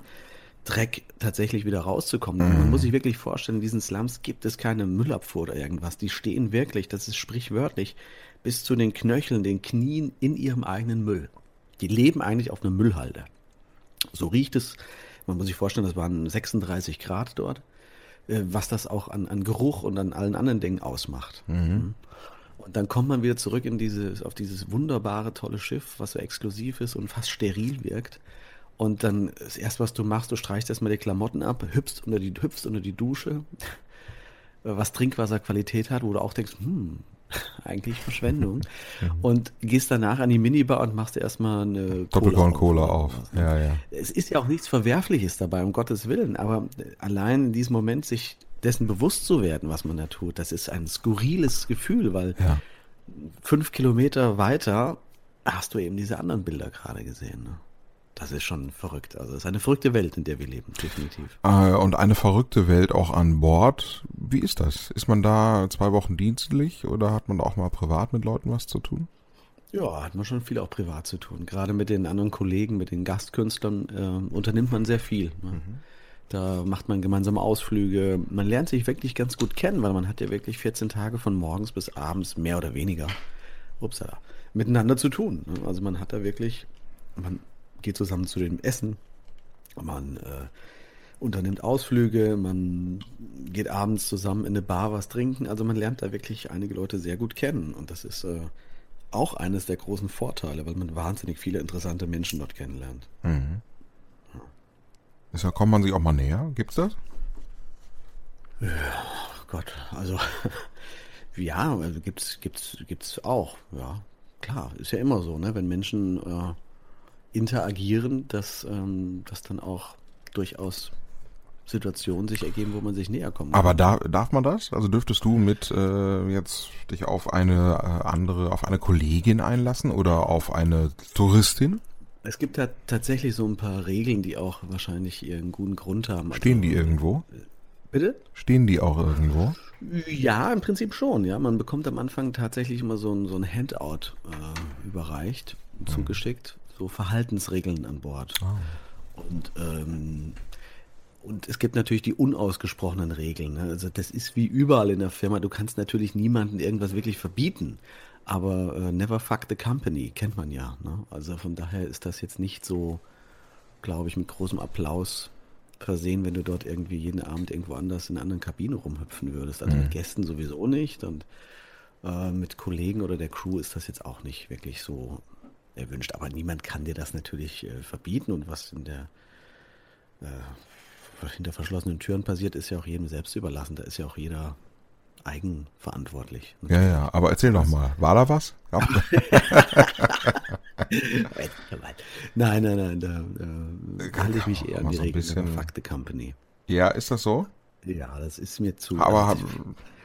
Dreck tatsächlich wieder rauszukommen. Mhm. Man muss sich wirklich vorstellen, in diesen Slums gibt es keine Müllabfuhr oder irgendwas. Die stehen wirklich, das ist sprichwörtlich, bis zu den Knöcheln, den Knien in ihrem eigenen Müll. Die leben eigentlich auf einer Müllhalde. So riecht es, man muss sich vorstellen, das waren 36 Grad dort, äh, was das auch an, an Geruch und an allen anderen Dingen ausmacht. Mhm. mhm. Und dann kommt man wieder zurück in dieses, auf dieses wunderbare, tolle Schiff, was so exklusiv ist und fast steril wirkt. Und dann das erste, was du machst, du streichst erstmal die Klamotten ab, hüpfst unter die, hüpfst unter die Dusche, was Trinkwasserqualität hat, wo du auch denkst, hm, eigentlich Verschwendung. und gehst danach an die Minibar und machst erstmal eine Doppelkorn Cola auf. auf. Ja, ja. Es ist ja auch nichts Verwerfliches dabei, um Gottes Willen, aber allein in diesem Moment sich dessen bewusst zu werden, was man da tut, das ist ein skurriles Gefühl, weil ja. fünf Kilometer weiter hast du eben diese anderen Bilder gerade gesehen. Ne? Das ist schon verrückt. Also es ist eine verrückte Welt, in der wir leben, definitiv. Äh, und eine verrückte Welt auch an Bord. Wie ist das? Ist man da zwei Wochen dienstlich oder hat man auch mal privat mit Leuten was zu tun? Ja, hat man schon viel auch privat zu tun. Gerade mit den anderen Kollegen, mit den Gastkünstlern äh, unternimmt man sehr viel. Ne? Mhm. Da macht man gemeinsame Ausflüge. Man lernt sich wirklich ganz gut kennen, weil man hat ja wirklich 14 Tage von morgens bis abends mehr oder weniger upsala, miteinander zu tun. Ne? Also man hat da wirklich, man geht zusammen zu dem Essen, man äh, unternimmt Ausflüge, man geht abends zusammen in eine Bar was trinken. Also man lernt da wirklich einige Leute sehr gut kennen. Und das ist äh, auch eines der großen Vorteile, weil man wahnsinnig viele interessante Menschen dort kennenlernt. Mhm. Ja. Deshalb kommt man sich auch mal näher. Gibt's das? Ja, Gott, also ja, also gibt's, gibt's, gibt's auch, ja. Klar, ist ja immer so, ne? Wenn Menschen äh, interagieren, dass, ähm, dass dann auch durchaus Situationen sich ergeben, wo man sich näher kommt. Aber da, darf man das? Also dürftest du mit äh, jetzt dich auf eine äh, andere, auf eine Kollegin einlassen oder auf eine Touristin? Es gibt ja tatsächlich so ein paar Regeln, die auch wahrscheinlich ihren guten Grund haben. Stehen also, die irgendwo? Bitte? Stehen die auch irgendwo? Ja, im Prinzip schon. Ja, man bekommt am Anfang tatsächlich immer so ein, so ein Handout äh, überreicht, mhm. zugeschickt, so Verhaltensregeln an Bord. Oh. Und ähm, und es gibt natürlich die unausgesprochenen Regeln. Ne? Also das ist wie überall in der Firma. Du kannst natürlich niemandem irgendwas wirklich verbieten. Aber äh, never fuck the company kennt man ja. Ne? Also von daher ist das jetzt nicht so, glaube ich, mit großem Applaus versehen, wenn du dort irgendwie jeden Abend irgendwo anders in einer anderen Kabine rumhüpfen würdest. Also mhm. mit Gästen sowieso nicht und äh, mit Kollegen oder der Crew ist das jetzt auch nicht wirklich so erwünscht. Aber niemand kann dir das natürlich äh, verbieten und was in der äh, hinter verschlossenen Türen passiert, ist ja auch jedem selbst überlassen. Da ist ja auch jeder eigenverantwortlich. Ja, ja, aber erzähl doch mal, war da was? Ja. nein, nein, nein, da äh, halte ich mich eher an die so Regeln der Fuck the Company. Ja, ist das so? Ja, das ist mir zu. Aber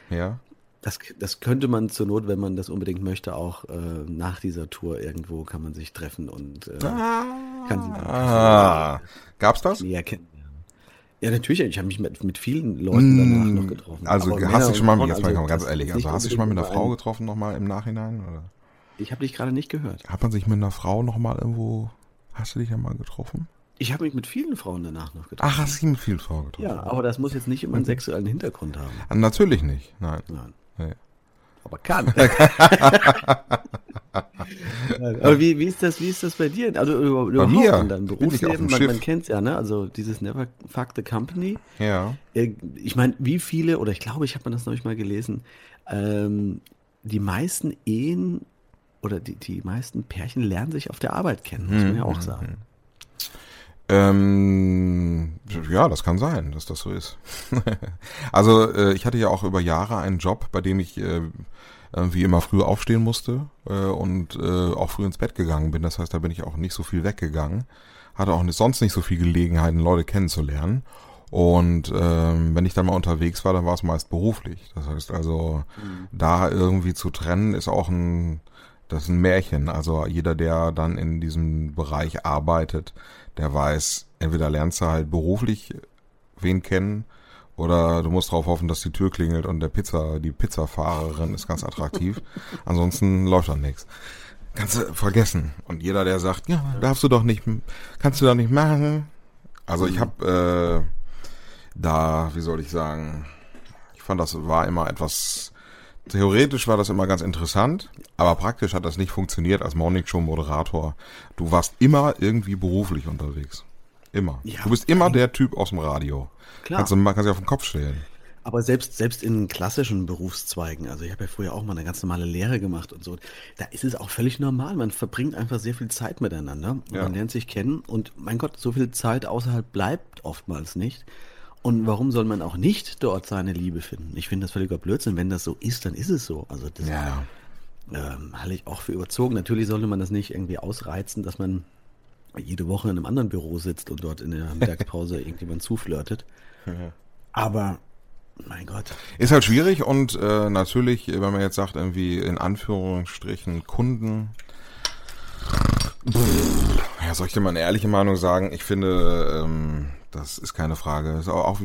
ja. Das, das könnte man zur Not, wenn man das unbedingt möchte, auch äh, nach dieser Tour irgendwo kann man sich treffen und äh, ah, kann sie ah, Gab's das? Ja. Ja, natürlich. Ich habe mich mit, mit vielen Leuten danach mm, noch getroffen. Also Aber hast du dich schon mal, jetzt also, mal ganz ehrlich, also hast du dich mal mit einer Frau getroffen nochmal im Nachhinein? Oder? Ich habe dich gerade nicht gehört. Hat man sich mit einer Frau nochmal irgendwo, hast du dich ja mal getroffen? Ich habe mich mit vielen Frauen danach noch getroffen. Ach, hast du dich mit vielen Frauen getroffen? Ja, aber das muss jetzt nicht immer einen sexuellen Hintergrund haben. Natürlich nicht, nein. Nein. Nee. Aber kann. Aber wie, wie, ist das, wie ist das bei dir? Also überhaupt bei mir? in deinem Berufsleben? Man, man kennt es ja, ne? Also dieses Never Fuck the Company. Ja. Äh, ich meine, wie viele, oder ich glaube, ich habe das noch nicht mal gelesen, ähm, die meisten Ehen oder die, die meisten Pärchen lernen sich auf der Arbeit kennen, muss man ja auch mhm. sagen. Ähm, ja, das kann sein, dass das so ist. also äh, ich hatte ja auch über Jahre einen Job, bei dem ich äh, wie immer früh aufstehen musste äh, und äh, auch früh ins Bett gegangen bin. Das heißt, da bin ich auch nicht so viel weggegangen. Hatte auch nicht, sonst nicht so viel Gelegenheiten, Leute kennenzulernen. Und ähm, wenn ich dann mal unterwegs war, dann war es meist beruflich. Das heißt also, mhm. da irgendwie zu trennen, ist auch ein, das ist ein Märchen. Also jeder, der dann in diesem Bereich arbeitet, der weiß, entweder lernst du halt beruflich wen kennen oder du musst darauf hoffen, dass die Tür klingelt und der Pizza, die Pizzafahrerin ist ganz attraktiv. Ansonsten läuft dann nichts. Kannst du vergessen. Und jeder, der sagt, ja, darfst du doch nicht, kannst du doch nicht machen. Also ich habe äh, da, wie soll ich sagen, ich fand das war immer etwas, theoretisch war das immer ganz interessant, aber praktisch hat das nicht funktioniert als Morningshow-Moderator. Du warst immer irgendwie beruflich unterwegs. Immer. Ja, du bist immer der Typ aus dem Radio. Klar. Kannst du kannst du auf den Kopf stellen. Aber selbst, selbst in klassischen Berufszweigen, also ich habe ja früher auch mal eine ganz normale Lehre gemacht und so, da ist es auch völlig normal. Man verbringt einfach sehr viel Zeit miteinander. Ja. Man lernt sich kennen und mein Gott, so viel Zeit außerhalb bleibt oftmals nicht. Und warum soll man auch nicht dort seine Liebe finden? Ich finde das völliger Blödsinn. Wenn das so ist, dann ist es so. Also das ja. ähm, halte ich auch für überzogen. Natürlich sollte man das nicht irgendwie ausreizen, dass man jede Woche in einem anderen Büro sitzt und dort in der Mittagspause irgendjemand zuflirtet. Aber mein Gott. Ist halt schwierig und äh, natürlich, wenn man jetzt sagt, irgendwie in Anführungsstrichen Kunden. Ja, soll ich dir mal eine ehrliche Meinung sagen? Ich finde, ähm, das ist keine Frage. Ist auch, auch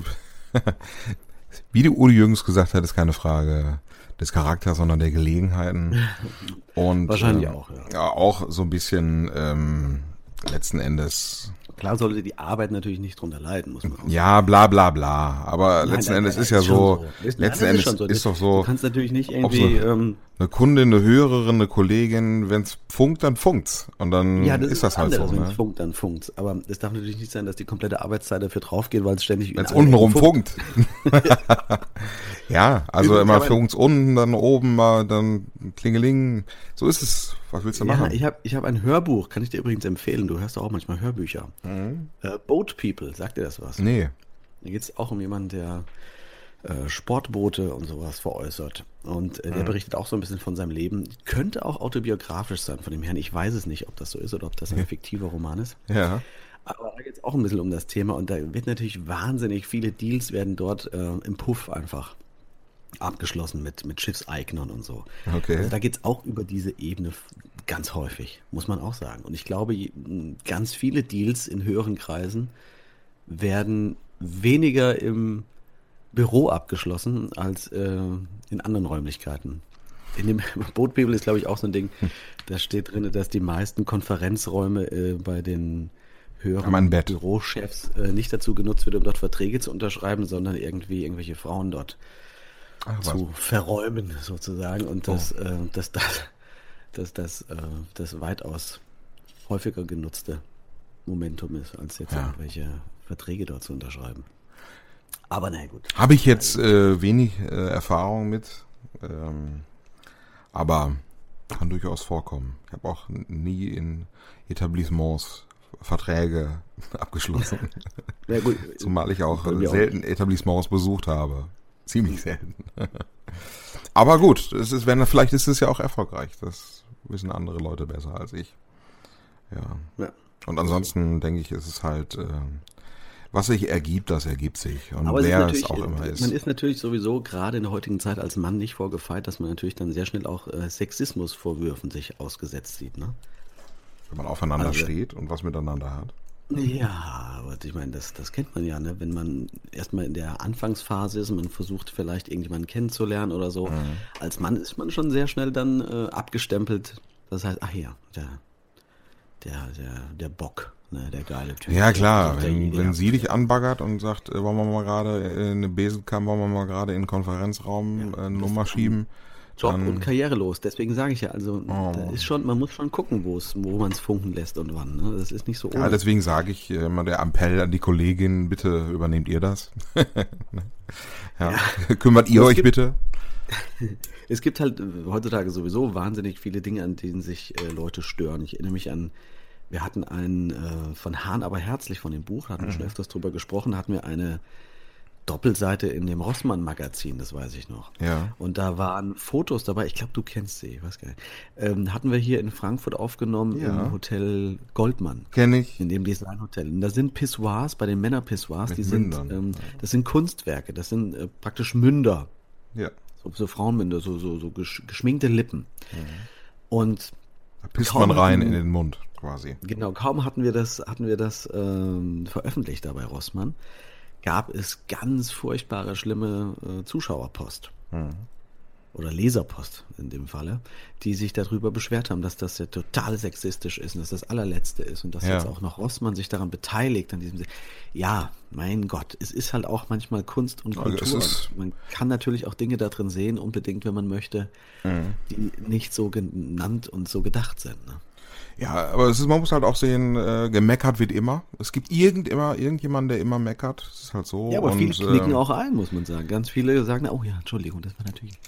wie, die Uli Jürgens gesagt hat, ist keine Frage des Charakters, sondern der Gelegenheiten. Und wahrscheinlich ähm, auch, ja. ja. Auch so ein bisschen ähm, letzten Endes. Klar sollte die Arbeit natürlich nicht drunter leiden, muss man auch Ja, bla bla bla. Aber nein, letzten nein, Endes nein, ist ja so, so. letzten Endes ist, so. ist, doch so. Du kannst natürlich nicht irgendwie. So ähm, eine Kundin, eine Hörerin, eine Kollegin, wenn es funkt, dann funkt's. Und dann ja, das ist, ist das halt so. Wenn es ne? funkt, dann funkt's. Aber es darf natürlich nicht sein, dass die komplette Arbeitszeit dafür draufgeht, weil es ständig. Wenn es untenrum funkt. funkt. ja, also immer funkt's unten, dann oben mal, dann klingeling. So ist es. Was willst du machen? Ja, ich habe ich hab ein Hörbuch, kann ich dir übrigens empfehlen. Du hörst auch manchmal Hörbücher. Mhm. Äh, Boat People, sagt dir das was? Nee. Da geht es auch um jemanden, der äh, Sportboote und sowas veräußert. Und äh, der mhm. berichtet auch so ein bisschen von seinem Leben. Könnte auch autobiografisch sein von dem Herrn. Ich weiß es nicht, ob das so ist oder ob das ein fiktiver Roman ist. Ja. Aber da geht es auch ein bisschen um das Thema und da wird natürlich wahnsinnig viele Deals werden dort äh, im Puff einfach abgeschlossen mit, mit Schiffseignern und so. Okay. Also da geht es auch über diese Ebene ganz häufig, muss man auch sagen. Und ich glaube, ganz viele Deals in höheren Kreisen werden weniger im Büro abgeschlossen als äh, in anderen Räumlichkeiten. In dem Bootbibel ist, glaube ich, auch so ein Ding, hm. da steht drin, dass die meisten Konferenzräume äh, bei den höheren Bürochefs äh, nicht dazu genutzt wird, um dort Verträge zu unterschreiben, sondern irgendwie irgendwelche Frauen dort Ach, zu verräumen sozusagen und dass oh. äh, das, das, das, das, äh, das weitaus häufiger genutzte Momentum ist, als jetzt ja. irgendwelche Verträge dort zu unterschreiben. Aber na gut. Habe ich jetzt äh, wenig äh, Erfahrung mit, ähm, aber kann durchaus vorkommen. Ich habe auch nie in Etablissements Verträge abgeschlossen. Ja, gut. Zumal ich auch selten auch. Etablissements besucht habe. Ziemlich selten. Aber gut, es ist, wenn, vielleicht ist es ja auch erfolgreich. Das wissen andere Leute besser als ich. Ja. ja. Und ansonsten denke ich, ist es halt, äh, was sich ergibt, das ergibt sich. Und Aber wer es, es auch immer ist. Man ist natürlich sowieso gerade in der heutigen Zeit als Mann nicht vorgefeit, dass man natürlich dann sehr schnell auch äh, Sexismusvorwürfen sich ausgesetzt sieht. Ne? Wenn man aufeinander also, steht und was miteinander hat. Ja, aber ich meine, das, das kennt man ja, ne? wenn man erstmal in der Anfangsphase ist und man versucht vielleicht irgendjemanden kennenzulernen oder so. Mhm. Als Mann ist man schon sehr schnell dann äh, abgestempelt. Das heißt, ach ja, der, der, der, der Bock, ne? der geile Typ. Ja klar, wenn, wenn sie dich anbaggert und sagt, äh, wollen wir mal gerade in eine Besenkammer, wollen wir mal gerade in den Konferenzraum ja, äh, Nummer schieben. Job dann, und Karriere los. Deswegen sage ich ja, also oh. ist schon, man muss schon gucken, wo es, wo man es funken lässt und wann. Ne? Das ist nicht so ohne. Ja, deswegen sage ich äh, immer der Appell an die Kollegin, bitte übernehmt ihr das. ja. ja. Kümmert ihr euch gibt, bitte. es gibt halt äh, heutzutage sowieso wahnsinnig viele Dinge, an denen sich äh, Leute stören. Ich erinnere mich an, wir hatten einen äh, von Hahn aber herzlich von dem Buch, hatten wir mhm. schon öfters drüber gesprochen, hatten wir eine Doppelseite in dem Rossmann-Magazin, das weiß ich noch. Ja. Und da waren Fotos dabei, ich glaube, du kennst sie, ich weiß gar nicht. Ähm, hatten wir hier in Frankfurt aufgenommen ja. im Hotel Goldmann. Kenne ich. In dem Designhotel. Und da sind Pissoirs, bei den Männer-Pissoirs, die sind, ähm, das sind Kunstwerke, das sind äh, praktisch Münder. Ja. So, so Frauenmünder, so, so, so geschminkte Lippen. Mhm. Und da pisst man rein hatten, in den Mund, quasi. Genau, kaum hatten wir das, hatten wir das ähm, veröffentlicht da bei Rossmann gab es ganz furchtbare, schlimme äh, Zuschauerpost. Mhm. Oder Leserpost in dem Falle, die sich darüber beschwert haben, dass das ja total sexistisch ist und dass das allerletzte ist und dass ja. jetzt auch noch Rossmann sich daran beteiligt an diesem. Ja, mein Gott, es ist halt auch manchmal Kunst und Kultur. Also man kann natürlich auch Dinge da drin sehen, unbedingt, wenn man möchte, mhm. die nicht so genannt und so gedacht sind. Ne? Ja, aber es ist, man muss halt auch sehen, äh, gemeckert wird immer. Es gibt irgend immer, irgendjemand, der immer meckert. Das ist halt so. Ja, aber und, viele knicken äh, auch ein, muss man sagen. Ganz viele sagen, oh ja, Entschuldigung, das war natürlich.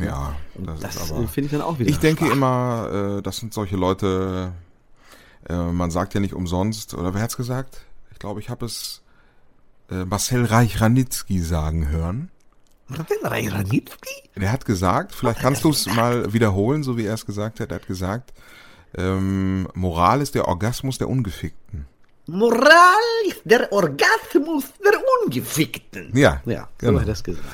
Ja, das, das finde ich dann auch wieder. Ich denke schwach. immer, äh, das sind solche Leute, äh, man sagt ja nicht umsonst, oder wer hat's gesagt? Ich glaube, ich habe es äh, Marcel Reich-Ranitzky sagen hören. Marcel Reich-Ranitzky? Der hat gesagt, vielleicht kannst du es mal wiederholen, so wie er es gesagt hat. Er hat gesagt, ähm, Moral ist der Orgasmus der Ungefickten. Moral ist der Orgasmus der Ungefickten. Ja, ja genau. so hat er das gesagt.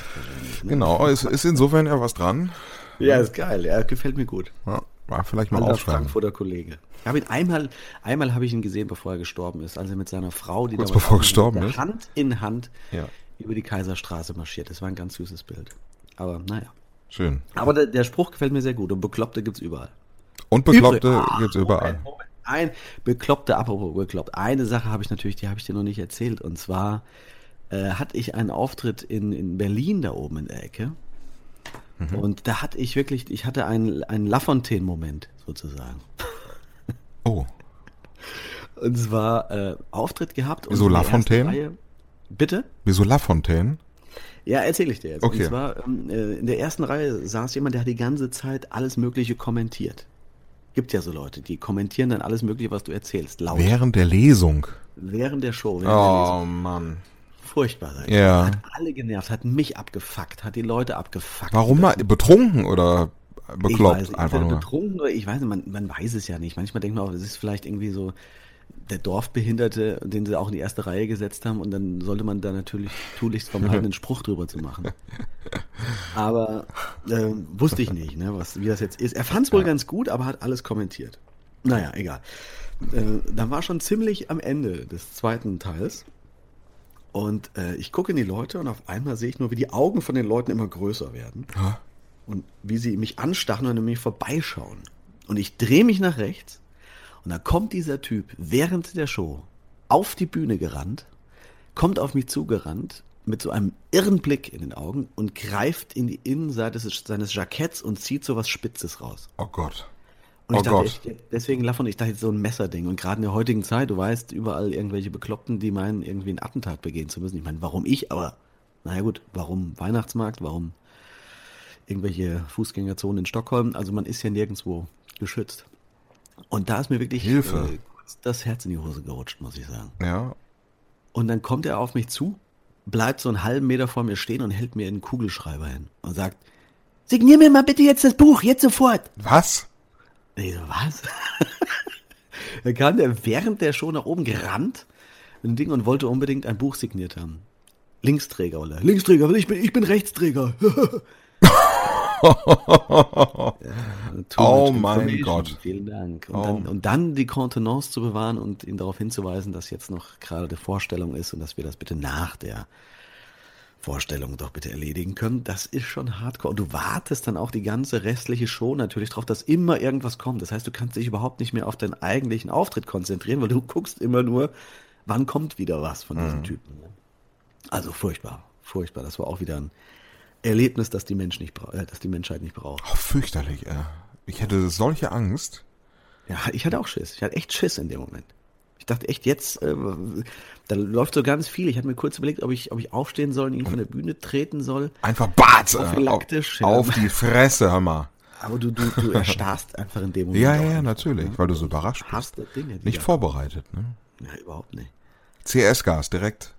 Ne? Genau, es ist insofern ja was dran. Ja, ist geil, ja, gefällt mir gut. Ja, war vielleicht mal Alter aufschreiben. Frankfurter Kollege. Ich habe ihn einmal, einmal habe ich ihn gesehen, bevor er gestorben ist, als er mit seiner Frau, die Kurz bevor gestorben ist. Hand in Hand ja. über die Kaiserstraße marschiert. Das war ein ganz süßes Bild. Aber naja. Schön. Aber der, der Spruch gefällt mir sehr gut und Bekloppte gibt es überall. Und Bekloppte Übrig, gibt's überall. Moment, Moment. Ein Bekloppte, apropos Bekloppt. Eine Sache habe ich natürlich, die habe ich dir noch nicht erzählt. Und zwar äh, hatte ich einen Auftritt in, in Berlin da oben in der Ecke. Mhm. Und da hatte ich wirklich, ich hatte einen, einen Lafontaine-Moment sozusagen. Oh. Und zwar äh, Auftritt gehabt. Wieso Lafontaine? Bitte? Wieso Lafontaine? Ja, erzähle ich dir jetzt. Okay. Und zwar ähm, äh, in der ersten Reihe saß jemand, der hat die ganze Zeit alles Mögliche kommentiert. Gibt ja so Leute, die kommentieren dann alles Mögliche, was du erzählst. Laut. Während der Lesung. Während der Show. Während oh der. Mann. Furchtbar. Sein. Ja. Hat alle genervt, hat mich abgefuckt, hat die Leute abgefuckt. Warum mal? Betrunken oder bekloppt? Ich weiß, einfach nur. Betrunken oder ich weiß nicht, man, man weiß es ja nicht. Manchmal denkt man auch, es ist vielleicht irgendwie so der Dorfbehinderte, den sie auch in die erste Reihe gesetzt haben und dann sollte man da natürlich tunlichst vermeiden, einen Spruch drüber zu machen. Aber äh, wusste ich nicht, ne, was, wie das jetzt ist. Er fand es wohl ja. ganz gut, aber hat alles kommentiert. Naja, egal. Äh, dann war schon ziemlich am Ende des zweiten Teils. Und äh, ich gucke in die Leute und auf einmal sehe ich nur, wie die Augen von den Leuten immer größer werden. Ha? Und wie sie mich anstachen und an mir vorbeischauen. Und ich drehe mich nach rechts und da kommt dieser Typ während der Show auf die Bühne gerannt, kommt auf mich zugerannt mit so einem irren Blick in den Augen und greift in die Innenseite seines Jacketts und zieht so was Spitzes raus. Oh Gott. Und ich Oh dachte, Gott. echt, deswegen Laffon, ich dachte jetzt so ein Messerding. Und gerade in der heutigen Zeit, du weißt, überall irgendwelche Bekloppten, die meinen, irgendwie einen Attentat begehen zu müssen. Ich meine, warum ich? Aber, naja gut, warum Weihnachtsmarkt? Warum irgendwelche Fußgängerzonen in Stockholm? Also man ist ja nirgendwo geschützt. Und da ist mir wirklich Hilfe. äh, das Herz in die Hose gerutscht, muss ich sagen. Ja. Und dann kommt er auf mich zu, bleibt so einen halben Meter vor mir stehen und hält mir einen Kugelschreiber hin und sagt, signier mir mal bitte jetzt das Buch, jetzt sofort. Was? Ich so, was? da kam der während der Show nach oben gerannt dem Ding und wollte unbedingt ein Buch signiert haben. Linksträger, oder? Linksträger, ich bin, ich bin Rechtsträger. Oh mein. Gott. Vielen Dank. Und, Oh. dann, und dann die Kontenance zu bewahren und ihn darauf hinzuweisen, dass jetzt noch gerade die Vorstellung ist und dass wir das bitte nach der Vorstellung doch bitte erledigen können, das ist schon hardcore. Und du wartest dann auch die ganze restliche Show natürlich darauf, dass immer irgendwas kommt. Das heißt, du kannst dich überhaupt nicht mehr auf deinen eigentlichen Auftritt konzentrieren, weil du guckst immer nur, wann kommt wieder was von diesem Typen. ne? Also furchtbar, furchtbar. Das war auch wieder ein Erlebnis, das die, Mensch nicht äh, das die Menschheit nicht braucht. Oh, fürchterlich, äh. Ich hätte solche Angst. Ja, ich hatte auch Schiss. Ich hatte echt Schiss in dem Moment. Ich dachte echt jetzt, äh, da läuft so ganz viel. Ich hatte mir kurz überlegt, ob ich, ob ich aufstehen soll und ihn von der Bühne treten soll. Einfach! Äh, Prophylaktisch, auf, ja. auf die Fresse, hör mal. Aber du, du, du erstarrst einfach in dem Moment. Ja, ja, ja, natürlich, ne? weil du so überrascht bist. Dinge, Nicht vorbereitet, ne? Ja, überhaupt nicht. CS-Gas direkt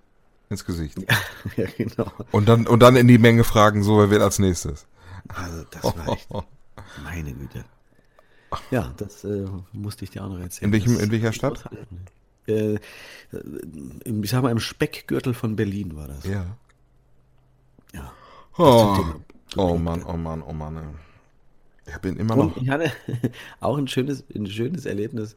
ins Gesicht. ja, genau. Und dann, und dann in die Menge fragen, so, wer wird als nächstes? Also, das war echt, meine Güte. Ja, das äh, musste ich dir auch noch erzählen. In welchem- in welcher Stadt? Äh, im, ich sag mal, im Speckgürtel von Berlin war das. Ja. Ja. Oh, oh Mann, oh Mann, oh Mann. ey. Ich bin immer noch. Und ich hatte auch ein schönes, ein schönes Erlebnis,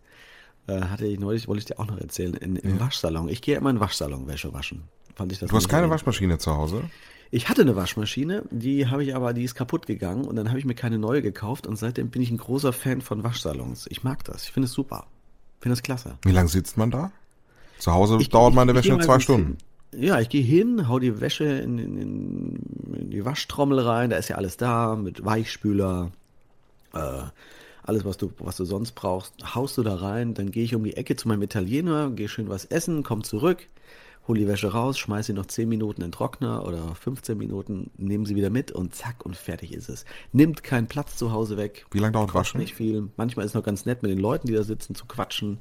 äh, hatte ich neulich, wollte ich dir auch noch erzählen, in, im Waschsalon. Ich gehe immer in den Waschsalon Wäsche waschen. Fand ich das Du hast keine. Waschmaschine zu Hause? Ich hatte eine Waschmaschine, die habe ich aber, die ist kaputt gegangen und dann habe ich mir keine neue gekauft und seitdem bin ich ein großer Fan von Waschsalons. Ich mag das, ich finde es super. Ich finde es klasse. Wie lange sitzt man da? Zu Hause Ich- dauert ich- meine ich Wäsche zwei Stunden. Ja, ich gehe hin, hau die Wäsche in, in, in, in die Waschtrommel rein, da ist ja alles da, mit Weichspüler, äh, alles, was du, was du sonst brauchst, haust du da rein, dann gehe ich um die Ecke zu meinem Italiener, gehe schön was essen, komm zurück, hol die Wäsche raus, schmeiß sie noch 10 Minuten in den Trockner oder 15 Minuten, nehmen sie wieder mit und zack und fertig ist es. Nimmt keinen Platz zu Hause weg. Wie lange dauert Waschen? nicht viel. Manchmal ist noch ganz nett mit den Leuten, die da sitzen, zu quatschen.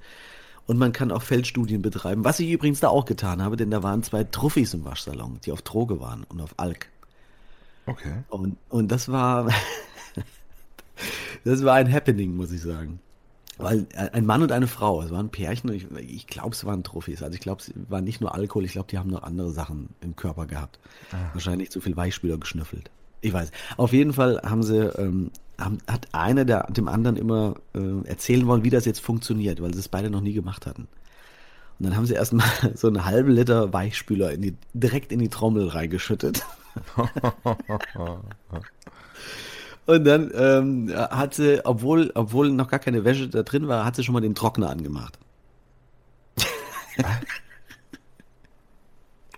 Und man kann auch Feldstudien betreiben, was ich übrigens da auch getan habe, denn da waren zwei Truffis im Waschsalon, die auf Droge waren und auf Alk. Okay. Und, und das war, das war ein Happening, muss ich sagen. Weil äh, ein Mann und eine Frau, es waren Pärchen und ich, ich glaube, es waren Trophys. Also ich glaube, es war nicht nur Alkohol, ich glaube, die haben noch andere Sachen im Körper gehabt. Wahrscheinlich zu viel Weichspüler geschnüffelt. Ich weiß. Auf jeden Fall haben sie, ähm, haben, hat einer der, dem anderen immer äh, erzählen wollen, wie das jetzt funktioniert, weil sie es beide noch nie gemacht hatten. Und dann haben sie erstmal so einen halben Liter Weichspüler in die, direkt in die Trommel reingeschüttet. Und dann ähm, hat sie, obwohl, obwohl noch gar keine Wäsche da drin war, hat sie schon mal den Trockner angemacht.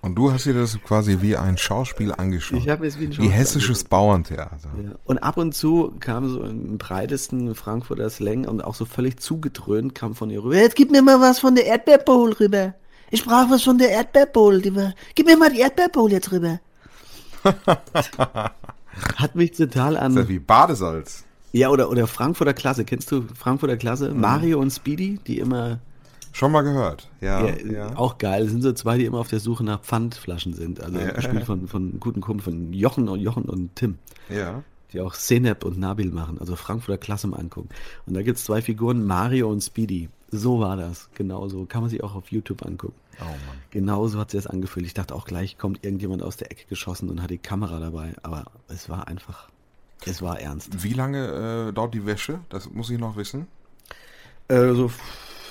Und du hast dir das quasi wie ein Schauspiel angeschaut. Ich habe jetzt wie ein wie Schauspiel hessisches Bauerntheater. Ja. Und ab und zu kam so im breitesten Frankfurter Slang und auch so völlig zugedröhnt kam von ihr rüber. Jetzt gib mir mal was von der Erdbeerbowl rüber. Ich brauche was von der Erdbeerbowl. lieber. Gib mir mal die Erdbeerbowl jetzt rüber. Hat mich total Das ist ja an. wie Badesalz. Ja, oder, oder Frankfurter Klasse. Kennst du Frankfurter Klasse? Mhm. Mario und Speedy, die immer. Schon mal gehört. Ja, Ja, ja. Auch geil. Das sind so zwei, die immer auf der Suche nach Pfandflaschen sind. Also Ja. gespielt von, von guten Kumpel, von Jochen und Jochen und Tim. ja. die auch Senep und Nabil machen, also Frankfurter Klasse mal angucken. Und da gibt's zwei Figuren, Mario und Speedy. So war das, genau so. Kann man sich auch auf YouTube angucken. Oh Mann. Genau so hat sich das angefühlt. Ich dachte auch gleich kommt irgendjemand aus der Ecke geschossen und hat die Kamera dabei. Aber es war einfach, es war ernst. Wie lange äh, dauert die Wäsche? Das muss ich noch wissen. Äh, so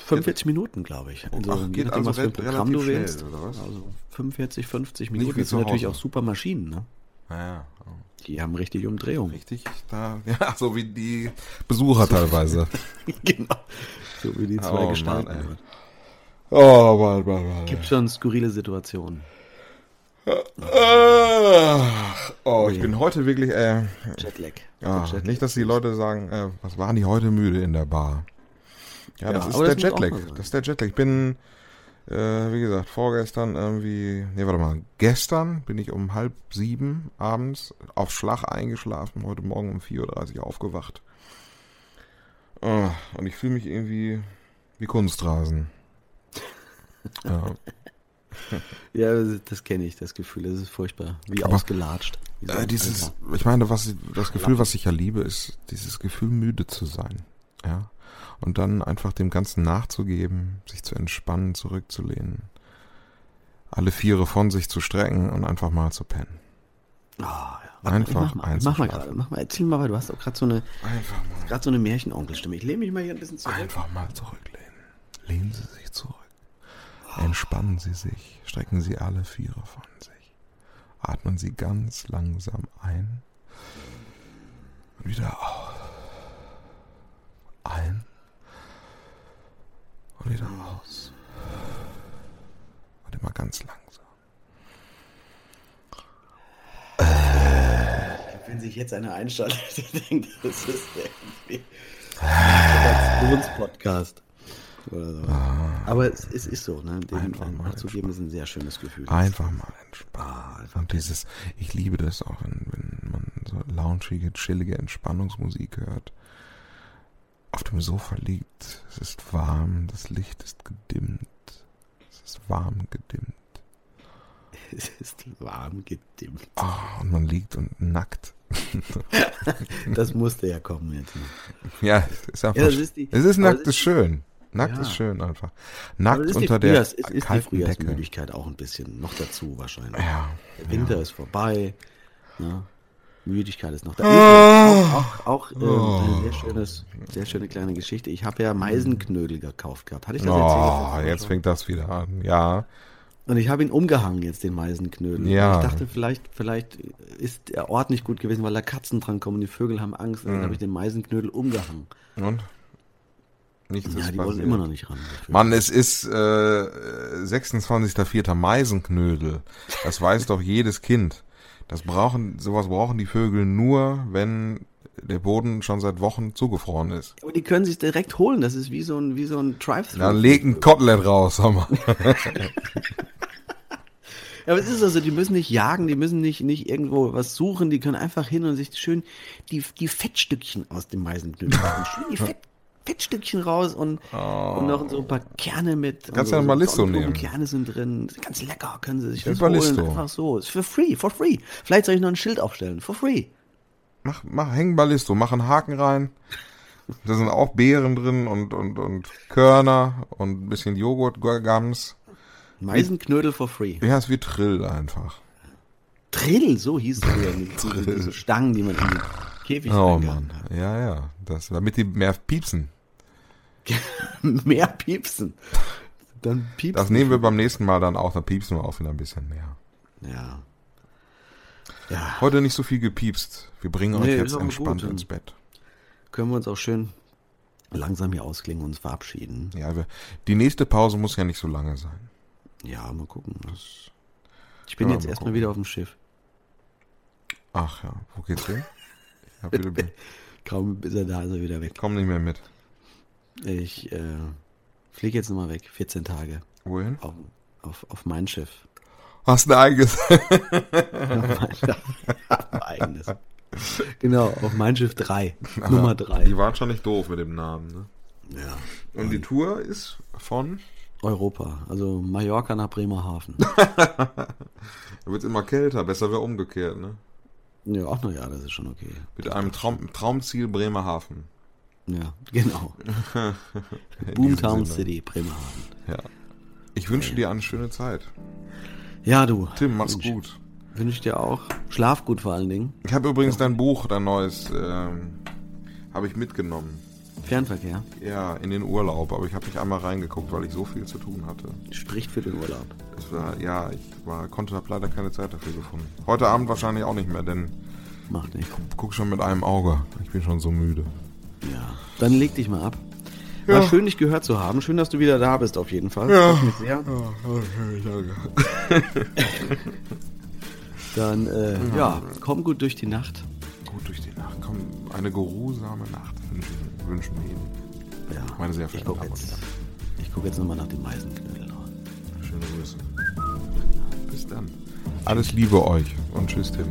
45 Minuten, glaube ich. Also, Ach, geht nachdem, also was für ein Programm du wählst. schnell, was? Also 45, 50 Nicht Minuten. Das sind natürlich auch super Maschinen, ne? Naja. Oh. Die haben richtig Umdrehung. Richtig, da, ja, so wie die Besucher teilweise. genau. So wie die zwei Oh, Gestalten. Mann, ey. Oh, Mann, Mann, Mann. Gibt schon skurrile Situationen. Oh, ich bin heute wirklich, äh, Jetlag. ja, Jetlag. nicht, dass die Leute sagen, äh, was waren die heute müde in der Bar? Ja, Ja, das ist der das Jetlag. Das ist der Jetlag. Ich bin, äh, wie gesagt, vorgestern irgendwie, nee, warte mal, gestern bin ich um halb sieben abends auf Schlag eingeschlafen, heute Morgen um 4.30 Uhr aufgewacht. Oh, und ich fühle mich irgendwie wie Kunstrasen. Ja. Ja, das, kenne ich, das Gefühl. Das ist furchtbar. Wie Aber, ausgelatscht. Wie so Äh, dieses, Alter. ich meine, was das Gefühl, was ich ja liebe, ist dieses Gefühl, müde zu sein. Ja. Und dann einfach dem Ganzen nachzugeben, sich zu entspannen, zurückzulehnen, alle Viere von sich zu strecken und einfach mal zu pennen. Ah, Einfach mach mal, mach mal gerade. Mach mal, erzähl mal, weil du hast auch gerade so eine, gerade so eine Märchenonkelstimme. Ich lehne mich mal hier ein bisschen zurück. einfach mal zurücklehnen. Lehnen Sie sich zurück. Entspannen Sie sich, strecken Sie alle Viere von sich. Atmen Sie ganz langsam ein und wieder aus. Ein und wieder aus. Und immer ganz langsam. Wenn sich jetzt einer einschaltet, der denkt, das ist irgendwie Podcast oder so. Aber es, es ist so, ne? Dem Ah. Einfach mal nachzugeben ist ein sehr schönes Gefühl. Einfach mal entspannen. Ah, Und dieses, ich liebe das auch, wenn, wenn man so loungige, chillige Entspannungsmusik hört. Auf dem Sofa liegt, es ist warm, das Licht ist gedimmt. Es ist warm gedimmt. Es ist warm gedimmt. Ah, und man liegt und nackt. Das musste ja kommen jetzt. Ja, es ist einfach, Ja, ist die- es ist nackt, ist schön. Nackt Ja. ist schön einfach. Nackt ist unter der Frühjahrs, es ist die. Frühjahrsmüdigkeit auch ein bisschen noch dazu wahrscheinlich. Ja. Der Winter ist vorbei. Ne? Müdigkeit ist noch da. Ah. Auch, auch, auch ähm, eine sehr, schönes, sehr schöne kleine Geschichte. Ich habe ja Meisenknödel gekauft gehabt. Hatte ich das Oh, erzählt? jetzt fängt das wieder an. Ja. Und ich habe ihn umgehangen jetzt, den Meisenknödel. Ja. Und Ich dachte, vielleicht, vielleicht ist der Ort nicht gut gewesen, weil da Katzen dran kommen. Die Vögel haben Angst. Und dann habe ich den Meisenknödel umgehangen. Und? Nichts Ja, ist die wollen immer noch nicht ran. dafür. Mann, es ist äh, 26.04. Meisenknödel. Das weiß doch jedes Kind. Das brauchen, sowas brauchen die Vögel nur, wenn der Boden schon seit Wochen zugefroren ist. Aber die können sich direkt holen. Das ist wie so ein, wie so ein Drive-Thru. Dann leg ein Kotelett raus, sag mal. Ja, aber es ist also, die müssen nicht jagen, die müssen nicht, nicht irgendwo was suchen, die können einfach hin und sich schön die, die Fettstückchen aus dem Meisenknödel machen. Schön die Fett, Fettstückchen raus und, und noch so ein paar Kerne mit. Oh. Kannst ja so, ein Ballisto so nehmen. Kerne sind drin. Ganz lecker, können sie sich Ja, das holen. Einfach so. Ist für free, for free. Vielleicht soll ich noch ein Schild aufstellen. For free. Mach, mach, häng Ballisto, mach einen Haken rein. Da sind auch Beeren drin und, und, und Körner und ein bisschen Joghurt, Gams. Meisenknödel for free. Ja, ist wie Trill einfach. Trill, so hieß es früher. Diese, diese Stangen, die man in den Käfig Oh Mann. Ja, ja. Das, damit die mehr piepsen. hat. Mehr piepsen. Dann piepsen. Das nehmen wir beim nächsten Mal dann auch, dann piepsen wir auch wieder ein bisschen mehr. Ja. Ja. Heute nicht so viel gepiepst. Wir bringen euch Nee, jetzt entspannt gut. ins Bett. können wir uns auch schön langsam hier ausklingen und uns verabschieden. Ja, wir, die nächste Pause muss ja nicht so lange sein. Ja, mal gucken. Ich bin Ja, jetzt mal erstmal wieder auf dem Schiff. Ach ja, wo geht's hin? Ich hab wieder, Kaum ist er da, ist er wieder weg. komm nicht mehr mit. Ich äh, fliege jetzt nochmal weg, 14 Tage, Wohin? auf, auf, auf mein Schiff. Hast ein eigenes. Mein eigenes. Genau, auf mein Schiff 3. Nummer 3. Die waren schon nicht doof mit dem Namen. Ne? Ja. Und die Tour ist von. Europa, also Mallorca nach Bremerhaven. Da wird's immer kälter, besser wäre umgekehrt, ne? ja, ach naja, das ist schon okay. Mit einem Traum, Traumziel Bremerhaven. Ja, genau. Boomtown. City, Bremerhaven. Ja. Ich wünsche dir eine schöne Zeit. Ja, du. Tim, mach's Wünsch- gut. Wünsche ich dir auch. Schlaf gut vor allen Dingen. Ich habe übrigens dein Buch, dein neues, ähm, habe ich mitgenommen. Fernverkehr Ja, in den Urlaub, aber ich habe nicht einmal reingeguckt, weil ich so viel zu tun hatte. spricht für den Urlaub. War, ja, ich war, konnte hab leider keine Zeit dafür gefunden. Heute Abend wahrscheinlich auch nicht mehr, denn Macht nicht. guck schon mit einem Auge. Ich bin schon so müde. Ja. Dann leg dich mal ab. War Ja. schön, dich gehört zu haben. Schön, dass du wieder da bist, auf jeden Fall. Ja. Mich sehr. Dann, äh, ja, komm gut durch die Nacht. Gut durch die Nacht. Komm, eine geruhsame Nacht wünschen, Ihnen. Ja, Meine sehr ich verehrten gucke Damen und jetzt, Herren. ich guck jetzt nochmal nach dem Meisenknödel. Schöne Grüße. Bis dann. Alles Liebe euch und tschüss, Tim.